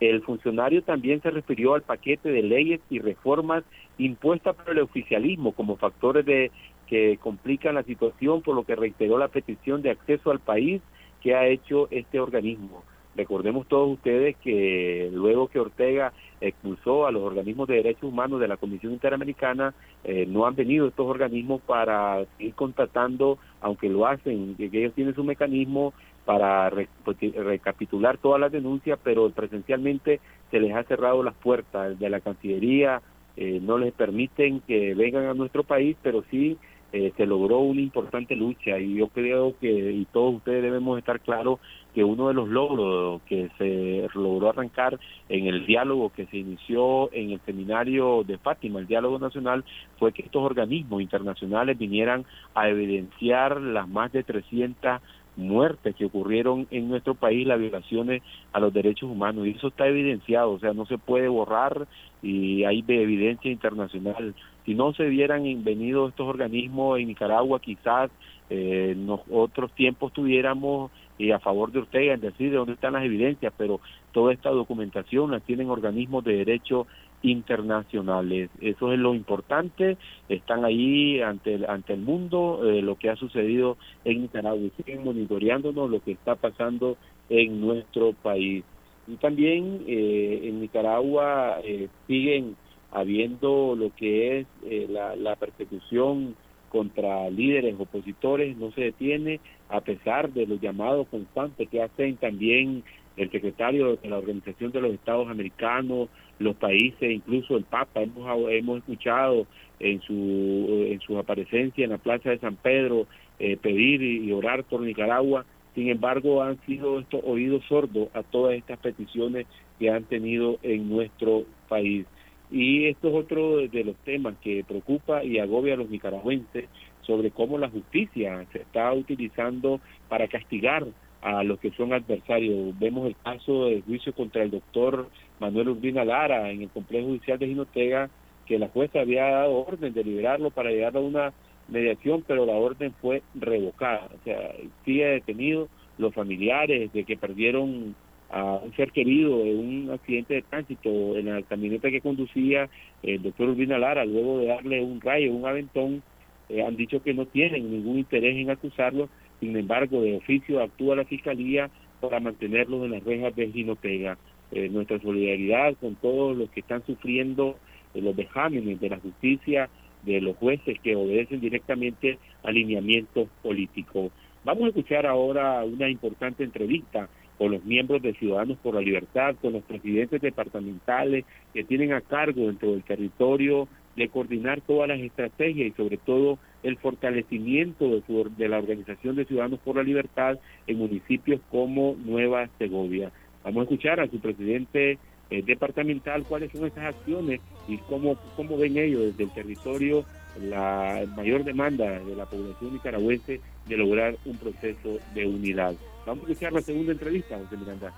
El funcionario también se refirió al paquete de leyes y reformas impuestas por el oficialismo como factores de que complican la situación, por lo que reiteró la petición de acceso al país que ha hecho este organismo. Recordemos todos ustedes que luego que Ortega expulsó a los organismos de derechos humanos de la Comisión Interamericana, eh, no han venido estos organismos para ir contratando, aunque lo hacen, que ellos tienen su mecanismo para pues, recapitular todas las denuncias, pero presencialmente se les ha cerrado las puertas de la Cancillería, eh, no les permiten que vengan a nuestro país, pero sí eh, se logró una importante lucha y yo creo que y todos ustedes debemos estar claros que uno de los logros que se logró arrancar en el diálogo que se inició en el seminario de Fátima, el diálogo nacional, fue que estos organismos internacionales vinieran a evidenciar las más de 300 muertes que ocurrieron en nuestro país, las violaciones a los derechos humanos. Y eso está evidenciado, o sea, no se puede borrar y hay de evidencia internacional. Si no se hubieran venido estos organismos en Nicaragua, quizás eh, otros tiempos tuviéramos y a favor de Ortega en decir de dónde están las evidencias, pero toda esta documentación la tienen organismos de derecho internacionales. Eso es lo importante, están ahí ante el, ante el mundo eh, lo que ha sucedido en Nicaragua y siguen monitoreándonos lo que está pasando en nuestro país. Y también eh, en Nicaragua eh, siguen habiendo lo que es la, la persecución contra líderes opositores, no se detiene a pesar de los llamados constantes que hacen también el secretario de la Organización de los Estados Americanos, los países, incluso el Papa, hemos, hemos escuchado en su en su aparecencia en la Plaza de San Pedro eh, pedir y, orar por Nicaragua, sin embargo han sido estos oídos sordos a todas estas peticiones que han tenido en nuestro país. Y esto es otro de los temas que preocupa y agobia a los nicaragüenses sobre cómo la justicia se está utilizando para castigar a los que son adversarios. Vemos el caso del juicio contra el doctor Manuel Urbina Lara en el complejo judicial de Ginotega, que la jueza había dado orden de liberarlo para llegar a una mediación, pero la orden fue revocada. O sea, sigue detenido los familiares de que perdieron a un ser querido en un accidente de tránsito en la camioneta que conducía el doctor Urbina Lara, luego de darle un rayo, un aventón, eh, han dicho que no tienen ningún interés en acusarlo, sin embargo, de oficio actúa la Fiscalía para mantenerlos en las rejas de Ginotega. Eh, nuestra solidaridad con todos los que están sufriendo eh, los vejámenes de la justicia, de los jueces que obedecen directamente alineamientos políticos. Vamos a escuchar ahora una importante entrevista con los miembros de Ciudadanos por la Libertad, con los presidentes departamentales que tienen a cargo dentro del territorio de coordinar todas las estrategias y sobre todo el fortalecimiento de, de la Organización de Ciudadanos por la Libertad en municipios como Nueva Segovia. Vamos a escuchar a su presidente eh, departamental cuáles son esas acciones y cómo, cómo ven ellos desde el territorio la mayor demanda de la población nicaragüense de lograr un proceso de unidad. Vamos a escuchar la segunda entrevista, José Miranda.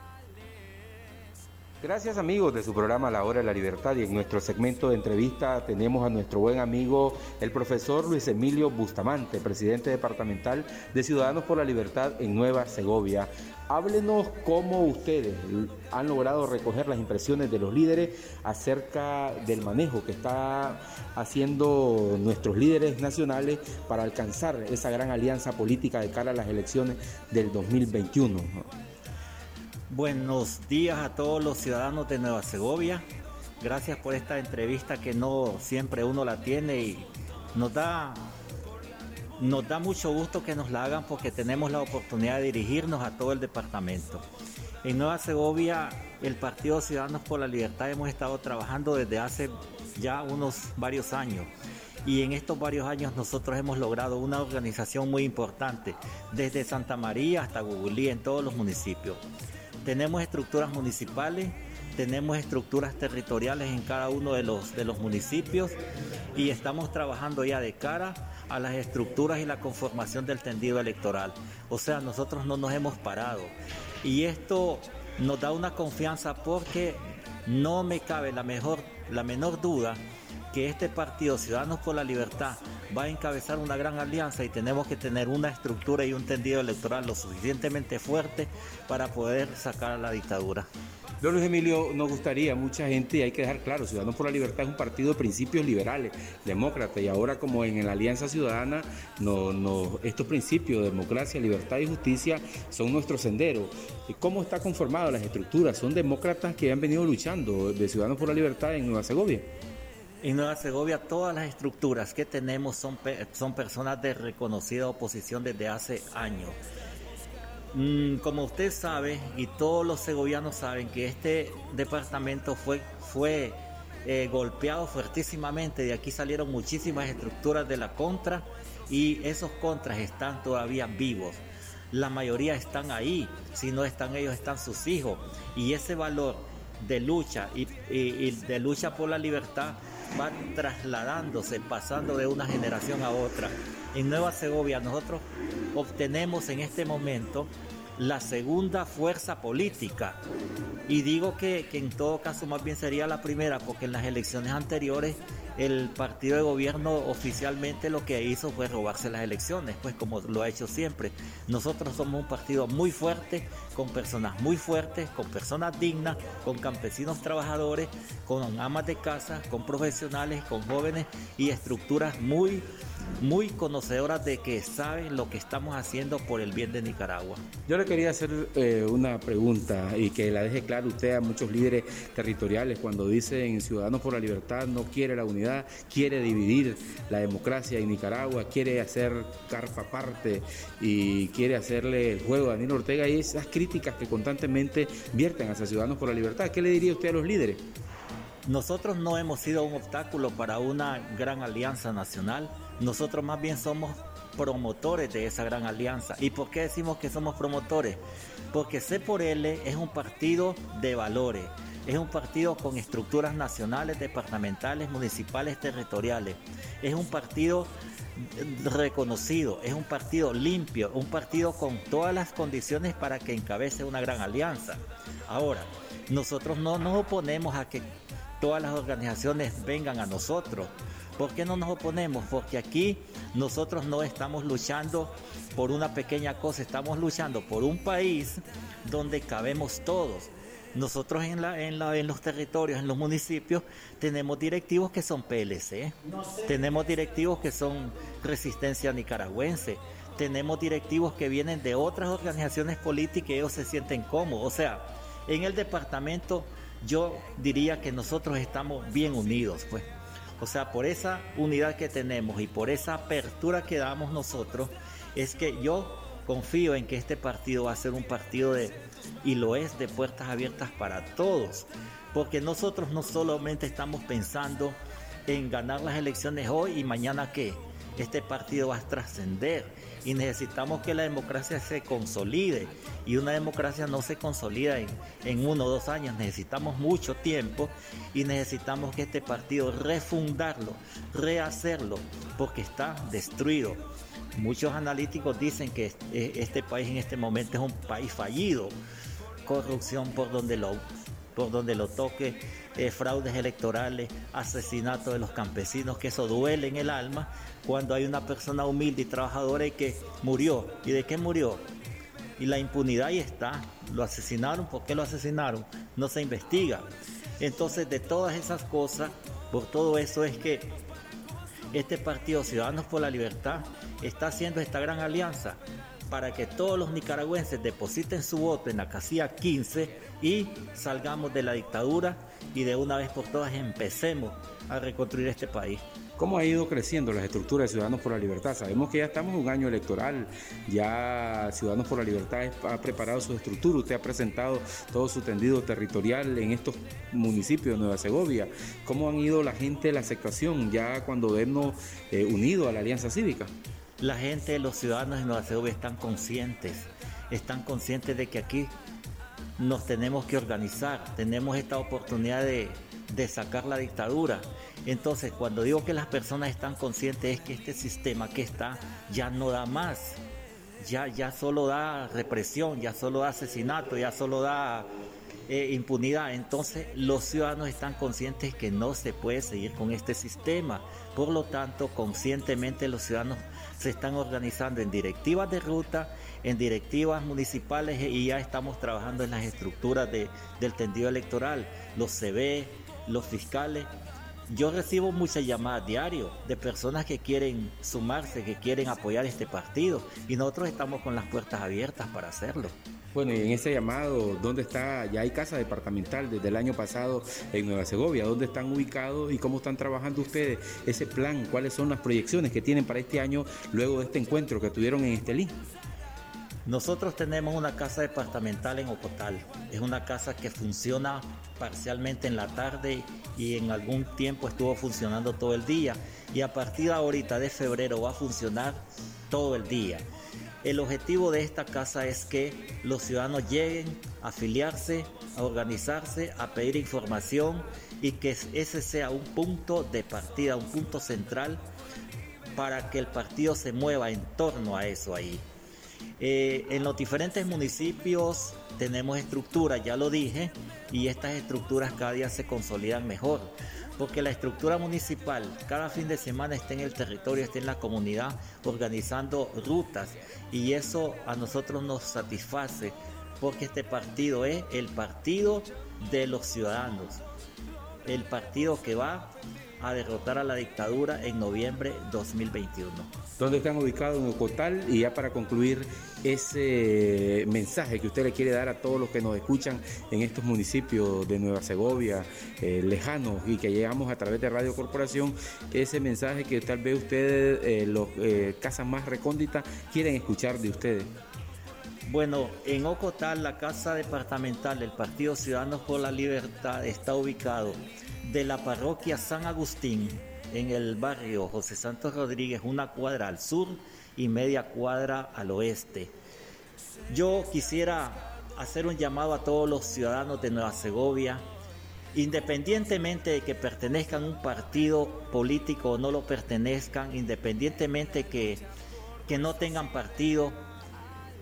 Gracias amigos de su programa La Hora de la Libertad y en nuestro segmento de entrevista tenemos a nuestro buen amigo el profesor Luis Emilio Bustamante, presidente departamental de Ciudadanos por la Libertad en Nueva Segovia. Háblenos cómo ustedes han logrado recoger las impresiones de los líderes acerca del manejo que está haciendo nuestros líderes nacionales para alcanzar esa gran alianza política de cara a las elecciones del 2021. Buenos días a todos los ciudadanos de Nueva Segovia. Gracias por esta entrevista que no siempre uno la tiene y nos da, nos da mucho gusto que nos la hagan porque tenemos la oportunidad de dirigirnos a todo el departamento. En Nueva Segovia, el Partido Ciudadanos por la Libertad hemos estado trabajando desde hace ya unos varios años. Y en estos varios años nosotros hemos logrado una organización muy importante, desde Santa María hasta Gugulí, en todos los municipios. Tenemos estructuras municipales, tenemos estructuras territoriales en cada uno de los, de los municipios y estamos trabajando ya de cara a las estructuras y la conformación del tendido electoral. O sea, nosotros no nos hemos parado. Y esto nos da una confianza porque no me cabe la, mejor, la menor duda que este partido Ciudadanos por la Libertad va a encabezar una gran alianza y tenemos que tener una estructura y un tendido electoral lo suficientemente fuerte para poder sacar a la dictadura. Don Luis Emilio, nos gustaría, mucha gente, y hay que dejar claro, Ciudadanos por la Libertad es un partido de principios liberales, demócrata, y ahora como en la Alianza Ciudadana, estos principios de democracia, libertad y justicia son nuestro sendero. ¿Cómo está conformado las estructuras? ¿Son demócratas que han venido luchando de Ciudadanos por la Libertad en Nueva Segovia? En Nueva Segovia todas las estructuras que tenemos son, son personas de reconocida oposición desde hace años. Mm, como usted sabe y todos los segovianos saben que este departamento fue, fue eh, golpeado fuertísimamente, de aquí salieron muchísimas estructuras de la contra y esos contras están todavía vivos. La mayoría están ahí, si no están ellos están sus hijos y ese valor de lucha y, y de lucha por la libertad va trasladándose, pasando de una generación a otra. En Nueva Segovia nosotros obtenemos en este momento la segunda fuerza política. Y digo que, en todo caso más bien sería la primera, porque en las elecciones anteriores el partido de gobierno oficialmente lo que hizo fue robarse las elecciones, pues como lo ha hecho siempre. Nosotros somos un partido muy fuerte, con personas muy fuertes, con personas dignas, con campesinos trabajadores, con amas de casa, con profesionales, con jóvenes y estructuras muy muy conocedoras de que saben lo que estamos haciendo por el bien de Nicaragua. Yo le quería hacer eh, una pregunta y que la deje claro usted a muchos líderes territoriales cuando dicen Ciudadanos por la Libertad no quiere la unidad, quiere dividir la democracia en Nicaragua, quiere hacer carpa aparte y quiere hacerle el juego a Daniel Ortega y esas críticas que constantemente vierten hacia Ciudadanos por la Libertad. ¿Qué le diría usted a los líderes? Nosotros no hemos sido un obstáculo para una gran alianza nacional nosotros más bien somos promotores de esa gran alianza. ¿Y por qué decimos que somos promotores? Porque C por L es un partido de valores, es un partido con estructuras nacionales, departamentales, municipales, territoriales. Es un partido reconocido, es un partido limpio, un partido con todas las condiciones para que encabece una gran alianza. Ahora, nosotros no nos oponemos a que todas las organizaciones vengan a nosotros. ¿Por qué no nos oponemos? Porque aquí nosotros no estamos luchando por una pequeña cosa, estamos luchando por un país donde cabemos todos. Nosotros en, los territorios, en los municipios, tenemos directivos que son PLC, tenemos directivos que son Resistencia Nicaragüense, tenemos directivos que vienen de otras organizaciones políticas y ellos se sienten cómodos. O sea, en el departamento yo diría que nosotros estamos bien unidos, pues. O sea, por esa unidad que tenemos y por esa apertura que damos nosotros, es que yo confío en que este partido va a ser un partido de, y lo es, de puertas abiertas para todos. Porque nosotros no solamente estamos pensando en ganar las elecciones hoy y mañana qué. Este partido va a trascender. Y necesitamos que la democracia se consolide. Y una democracia no se consolida en, uno o dos años, necesitamos mucho tiempo y necesitamos que este partido refundarlo, rehacerlo, porque está destruido. Muchos analíticos dicen que este país en este momento es un país fallido, corrupción por donde lo, por donde lo toque, eh, fraudes electorales, asesinato de los campesinos, que eso duele en el alma cuando hay una persona humilde y trabajadora y que murió. ¿Y de qué murió? y la impunidad ahí está. Lo asesinaron, ¿por qué lo asesinaron? No se investiga. Entonces, de todas esas cosas, por todo eso es que este partido Ciudadanos por la Libertad está haciendo esta gran alianza para que todos los nicaragüenses depositen su voto en la casilla 15 y salgamos de la dictadura y de una vez por todas empecemos a reconstruir este país. ¿Cómo ha ido creciendo las estructuras de Ciudadanos por la Libertad? Sabemos que ya estamos en un año electoral, ya Ciudadanos por la Libertad ha preparado su estructura, usted ha presentado todo su tendido territorial en estos municipios de Nueva Segovia. ¿Cómo han ido la gente la aceptación ya cuando vemos eh, unido a la Alianza Cívica? La gente, los ciudadanos de Nueva Segovia están conscientes, están conscientes de que aquí nos tenemos que organizar, tenemos esta oportunidad de, de sacar la dictadura. Entonces, cuando digo que las personas están conscientes es que este sistema que está ya no da más. Ya, ya solo da represión, ya solo da asesinato, ya solo da eh, impunidad. Entonces los ciudadanos están conscientes que no se puede seguir con este sistema. Por lo tanto, conscientemente los ciudadanos se están organizando en directivas de ruta, en directivas municipales y ya estamos trabajando en las estructuras de, del tendido electoral, los CB, los fiscales. Yo recibo muchas llamadas diario de personas que quieren sumarse, que quieren apoyar este partido y nosotros estamos con las puertas abiertas para hacerlo. Bueno, y en ese llamado, ¿dónde está? Ya hay casa departamental desde el año pasado en Nueva Segovia. ¿Dónde están ubicados y cómo están trabajando ustedes ese plan? ¿Cuáles son las proyecciones que tienen para este año luego de este encuentro que tuvieron en Estelí? Nosotros tenemos una casa departamental en Ocotal. Es una casa que funciona parcialmente en la tarde y en algún tiempo estuvo funcionando todo el día. Y a partir de ahorita de febrero va a funcionar todo el día. El objetivo de esta casa es que los ciudadanos lleguen a afiliarse, a organizarse, a pedir información y que ese sea un punto de partida, un punto central para que el partido se mueva en torno a eso ahí. Eh, en los diferentes municipios tenemos estructuras, ya lo dije, y estas estructuras cada día se consolidan mejor, porque la estructura municipal cada fin de semana está en el territorio, está en la comunidad, organizando rutas, y eso a nosotros nos satisface, porque este partido es el partido de los ciudadanos, el partido que va a derrotar a la dictadura en noviembre 2021. ¿Dónde están ubicados en Ocotal? Y ya para concluir ese mensaje que usted le quiere dar a todos los que nos escuchan en estos municipios de Nueva Segovia, eh, lejanos y que llegamos a través de Radio Corporación, ese mensaje que tal vez ustedes, eh, los eh, casas más recónditas, quieren escuchar de ustedes. Bueno, en Ocotal, la casa departamental del Partido Ciudadanos por la Libertad está ubicado de la parroquia San Agustín en el barrio José Santos Rodríguez, una cuadra al sur y media cuadra al oeste. Yo quisiera hacer un llamado a todos los ciudadanos de Nueva Segovia, independientemente de que pertenezcan a un partido político o no lo pertenezcan, independientemente que, que no tengan partido,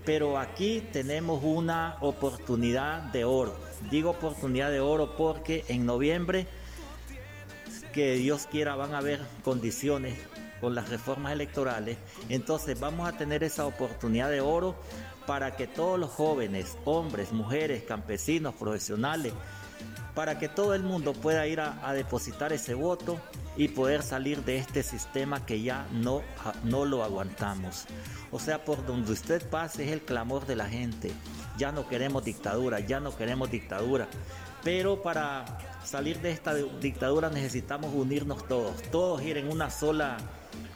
pero aquí tenemos una oportunidad de oro. Digo oportunidad de oro porque en noviembre que Dios quiera van a haber condiciones con las reformas electorales, entonces vamos a tener esa oportunidad de oro para que todos los jóvenes, hombres, mujeres, campesinos, profesionales, para que todo el mundo pueda ir a, depositar ese voto y poder salir de este sistema que ya no, no lo aguantamos. O sea, por donde usted pase es el clamor de la gente. Ya no queremos dictadura, ya no queremos dictadura. Pero para salir de esta dictadura necesitamos unirnos todos, todos ir en una sola,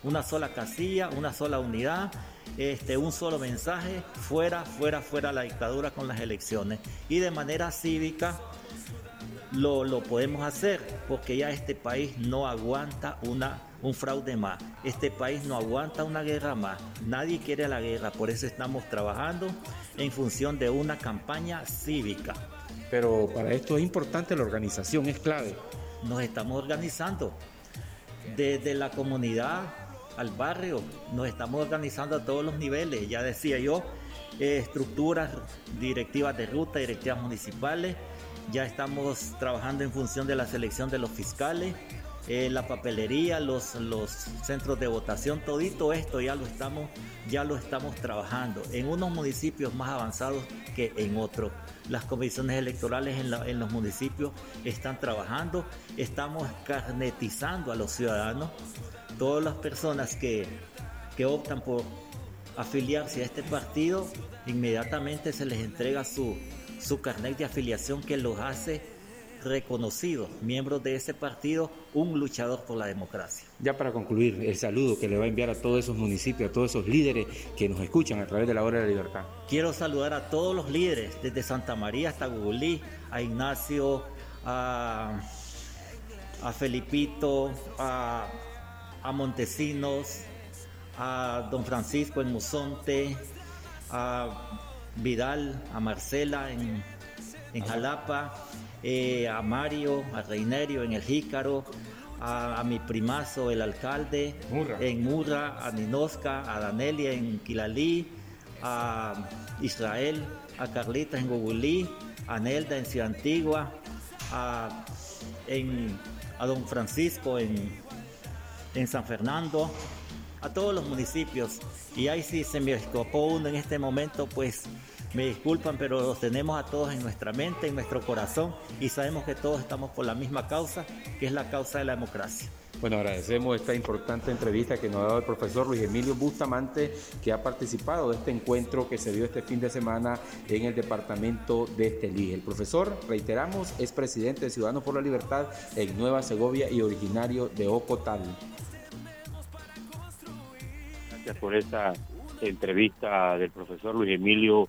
una sola casilla, una sola unidad, este, un solo mensaje, fuera, fuera, fuera la dictadura con las elecciones. Y de manera cívica lo, lo podemos hacer, porque ya este país no aguanta una, un fraude más, este país no aguanta una guerra más, nadie quiere la guerra, por eso estamos trabajando en función de una campaña cívica. Pero para esto es importante la organización, es clave. Nos estamos organizando. Desde la comunidad al barrio, nos estamos organizando a todos los niveles, ya decía yo, eh, estructuras directivas de ruta, directivas municipales, ya estamos trabajando en función de la selección de los fiscales, eh, la papelería, los, los centros de votación, todito esto ya lo estamos, ya lo estamos trabajando en unos municipios más avanzados que en otros. Las comisiones electorales en, en los municipios están trabajando, estamos carnetizando a los ciudadanos, todas las personas que, que optan por afiliarse a este partido, inmediatamente se les entrega su, su carnet de afiliación que los hace reconocidos, miembros de ese partido, un luchador por la democracia. Ya para concluir, el saludo que le va a enviar a todos esos municipios, a todos esos líderes que nos escuchan a través de la hora de la libertad. Quiero saludar a todos los líderes, desde Santa María hasta Gugulí, a Ignacio, a, a Felipito, a, a Montesinos, a don Francisco en Musonte, a Vidal, a Marcela en, en Jalapa, eh, a Mario, a Reinerio en el Jícaro, a, a mi primazo, el alcalde en Murra, a Ninosca, a Danelia en Quilalí, a Israel, a Carlita en Gugulí, a Nelda en Ciudad Antigua, a, en, a don Francisco en, en San Fernando, a todos los municipios. Y ahí sí se me escapó uno en este momento, pues me disculpan, pero los tenemos a todos en nuestra mente, en nuestro corazón y sabemos que todos estamos por la misma causa, que es la causa de la democracia. Bueno, agradecemos esta importante entrevista que nos ha dado el profesor Luis Emilio Bustamante, que ha participado de este encuentro que se dio este fin de semana en el departamento de Estelí. El profesor, reiteramos, es presidente de Ciudadanos por la Libertad en Nueva Segovia y originario de Ocotal. Gracias por esta entrevista del profesor Luis Emilio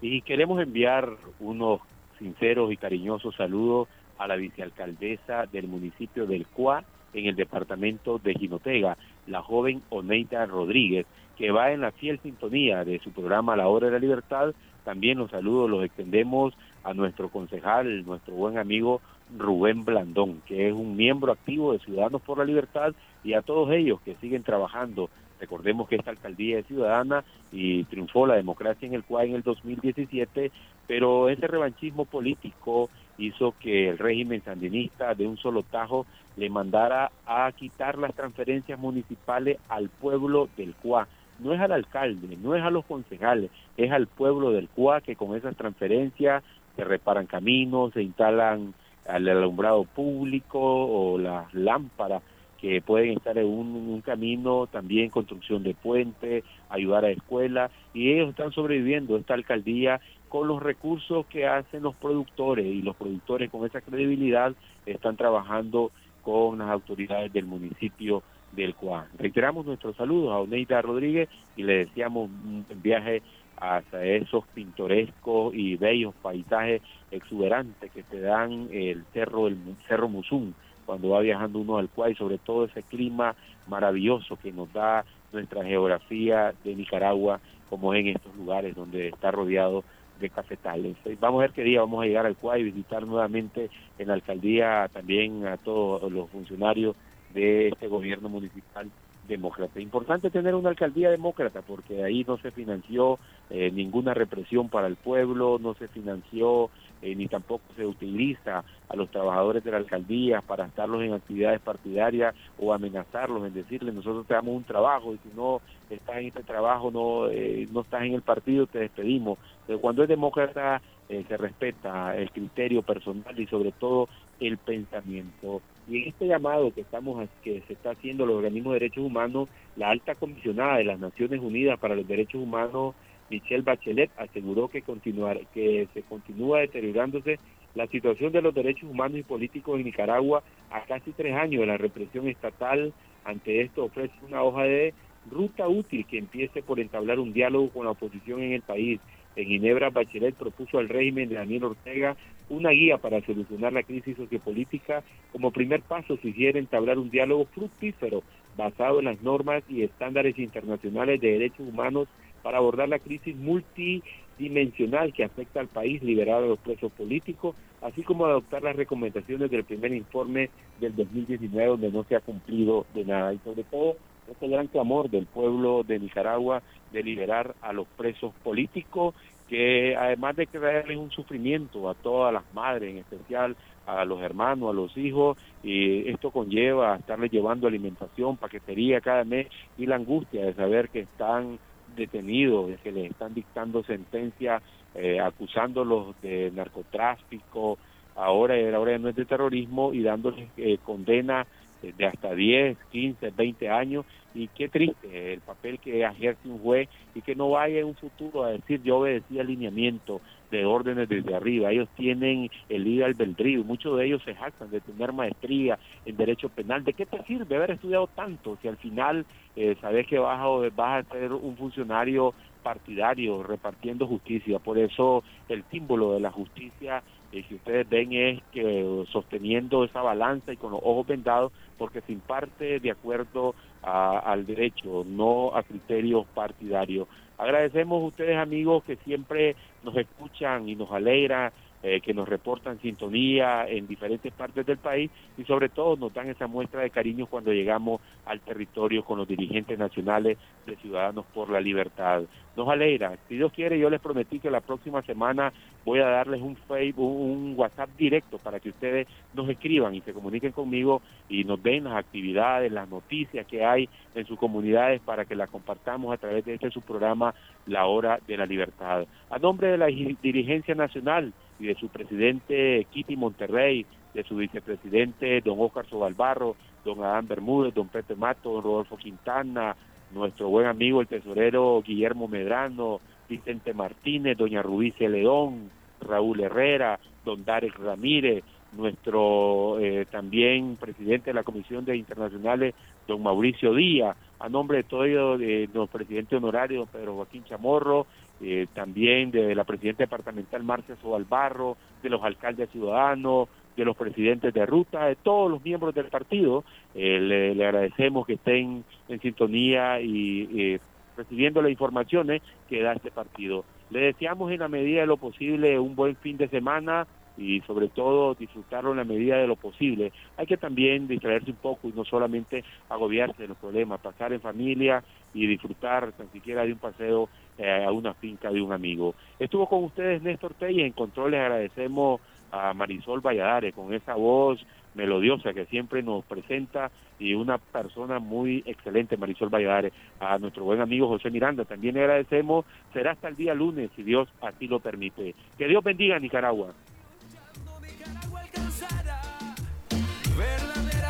Y queremos enviar unos sinceros y cariñosos saludos a la vicealcaldesa del municipio del Cuá en el departamento de Jinotega, la joven Oneida Rodríguez, que va en la fiel sintonía de su programa La Hora de la Libertad. También los saludos los extendemos a nuestro concejal, nuestro buen amigo Rubén Blandón, que es un miembro activo de Ciudadanos por la Libertad, y a todos ellos que siguen trabajando. Recordemos que esta alcaldía es ciudadana y triunfó la democracia en el cual en el 2017, pero ese revanchismo político hizo que el régimen sandinista de un solo tajo le mandara a quitar las transferencias municipales al pueblo del Cuá. No es al alcalde, no es a los concejales, es al pueblo del Cuá que con esas transferencias se reparan caminos, se instalan al alumbrado público o las lámparas que pueden estar en un, camino, también construcción de puentes, ayudar a escuelas, y ellos están sobreviviendo esta alcaldía con los recursos que hacen los productores, y los productores con esa credibilidad están trabajando con las autoridades del municipio del Cuán. Reiteramos nuestros saludos a Oneida Rodríguez y le deseamos un viaje hacia esos pintorescos y bellos paisajes exuberantes que te dan el cerro el cerro Musún cuando va viajando uno al Cuá y sobre todo ese clima maravilloso que nos da nuestra geografía de Nicaragua como en estos lugares donde está rodeado de cafetales. Vamos a ver qué día vamos a llegar al Cuá y visitar nuevamente en la alcaldía también a todos los funcionarios de este gobierno municipal demócrata. Importante tener una alcaldía demócrata porque ahí no se financió eh, ninguna represión para el pueblo, no se financió eh, ni tampoco se utiliza a los trabajadores de la alcaldía para estarlos en actividades partidarias o amenazarlos en decirles nosotros te damos un trabajo y si no estás en este trabajo no eh, no estás en el partido te despedimos. Pero cuando es demócrata se respeta el criterio personal y sobre todo el pensamiento y en este llamado que estamos que se está haciendo los organismos de derechos humanos, la alta comisionada de las Naciones Unidas para los Derechos Humanos, Michelle Bachelet, aseguró que continuar, que se continúa deteriorándose la situación de los derechos humanos y políticos en Nicaragua a casi tres años de la represión estatal. Ante esto ofrece una hoja de ruta útil que empiece por entablar un diálogo con la oposición en el país. En Ginebra, Bachelet propuso al régimen de Daniel Ortega una guía para solucionar la crisis sociopolítica. Como primer paso, sugiere entablar un diálogo fructífero basado en las normas y estándares internacionales de derechos humanos para abordar la crisis multidimensional que afecta al país, liberar a los presos políticos, así como adoptar las recomendaciones del primer informe del 2019 donde no se ha cumplido de nada. Y sobre todo este gran clamor del pueblo de Nicaragua de liberar a los presos políticos que además de crearles un sufrimiento a todas las madres, en especial a los hermanos, a los hijos, y esto conlleva estarles llevando alimentación, paquetería cada mes y la angustia de saber que están detenidos, de que les están dictando sentencia eh, acusándolos de narcotráfico, ahora, ahora no es de terrorismo y dándoles eh, condena de hasta 10, 15, 20 años y qué triste el papel que ejerce un juez y que no vaya en un futuro a decir yo obedecí alineamiento de órdenes desde arriba, ellos tienen el libre albedrío, muchos de ellos se jactan de tener maestría en derecho penal, ¿de qué te sirve haber estudiado tanto si al final eh, sabes que vas a, vas a ser un funcionario partidario repartiendo justicia? Por eso el símbolo de la justicia y si ustedes ven es que sosteniendo esa balanza y con los ojos vendados, porque se imparte de acuerdo al derecho, no a criterios partidarios. Agradecemos a ustedes amigos que siempre nos escuchan y nos alegra eh, que nos reportan sintonía en diferentes partes del país y sobre todo nos dan esa muestra de cariño cuando llegamos al territorio con los dirigentes nacionales de Ciudadanos por la Libertad. Nos alegra. Si Dios quiere, yo les prometí que la próxima semana voy a darles un Facebook, un WhatsApp directo para que ustedes nos escriban y se comuniquen conmigo y nos den las actividades, las noticias que hay en sus comunidades para que las compartamos a través de este su programa La Hora de la Libertad. A nombre de la dirigencia nacional, y de su presidente Kitty Monterrey, de su vicepresidente don Oscar Sobalbarro, don Adán Bermúdez, don Pepe Mato, don Rodolfo Quintana, nuestro buen amigo el tesorero Guillermo Medrano, Vicente Martínez, doña Rubice León, Raúl Herrera, don Darek Ramírez, nuestro eh, también presidente de la Comisión de Internacionales, don Mauricio Díaz, a nombre de todo de los presidente honorario, don Pedro Joaquín Chamorro, eh, también de la presidenta departamental Marcia Sobalbarro, de los alcaldes ciudadanos, de los presidentes de ruta, de todos los miembros del partido. Eh, le, agradecemos que estén en sintonía y eh, recibiendo las informaciones que da este partido. Le deseamos en la medida de lo posible un buen fin de semana y sobre todo disfrutarlo en la medida de lo posible. Hay que también distraerse un poco y no solamente agobiarse de los problemas, pasar en familia y disfrutar tan siquiera de un paseo eh, a una finca de un amigo. Estuvo con ustedes Néstor Tey y en control les agradecemos a Marisol Valladares con esa voz melodiosa que siempre nos presenta y una persona muy excelente, Marisol Valladares, a nuestro buen amigo José Miranda. También le agradecemos, será hasta el día lunes, si Dios así lo permite. Que Dios bendiga a Nicaragua.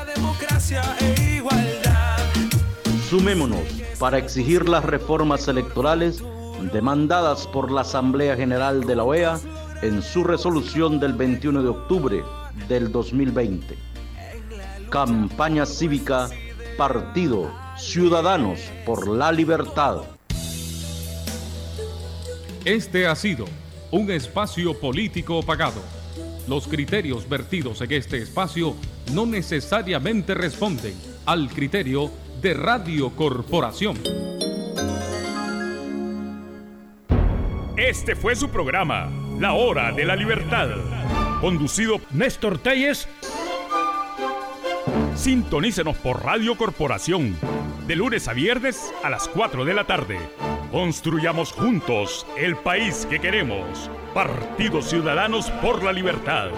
democracia e igualdad. Sumémonos para exigir las reformas electorales demandadas por la Asamblea General de la OEA en su resolución del 21 de octubre del 2020. Campaña cívica, partido, ciudadanos por la libertad. Este ha sido un espacio político pagado. Los criterios vertidos en este espacio no necesariamente responden al criterio de Radio Corporación. Este fue su programa, La Hora de la Libertad, conducido Néstor Telles. Sintonícenos por Radio Corporación, de lunes a viernes a las 4 de la tarde. Construyamos juntos el país que queremos. Partidos Ciudadanos por la Libertad.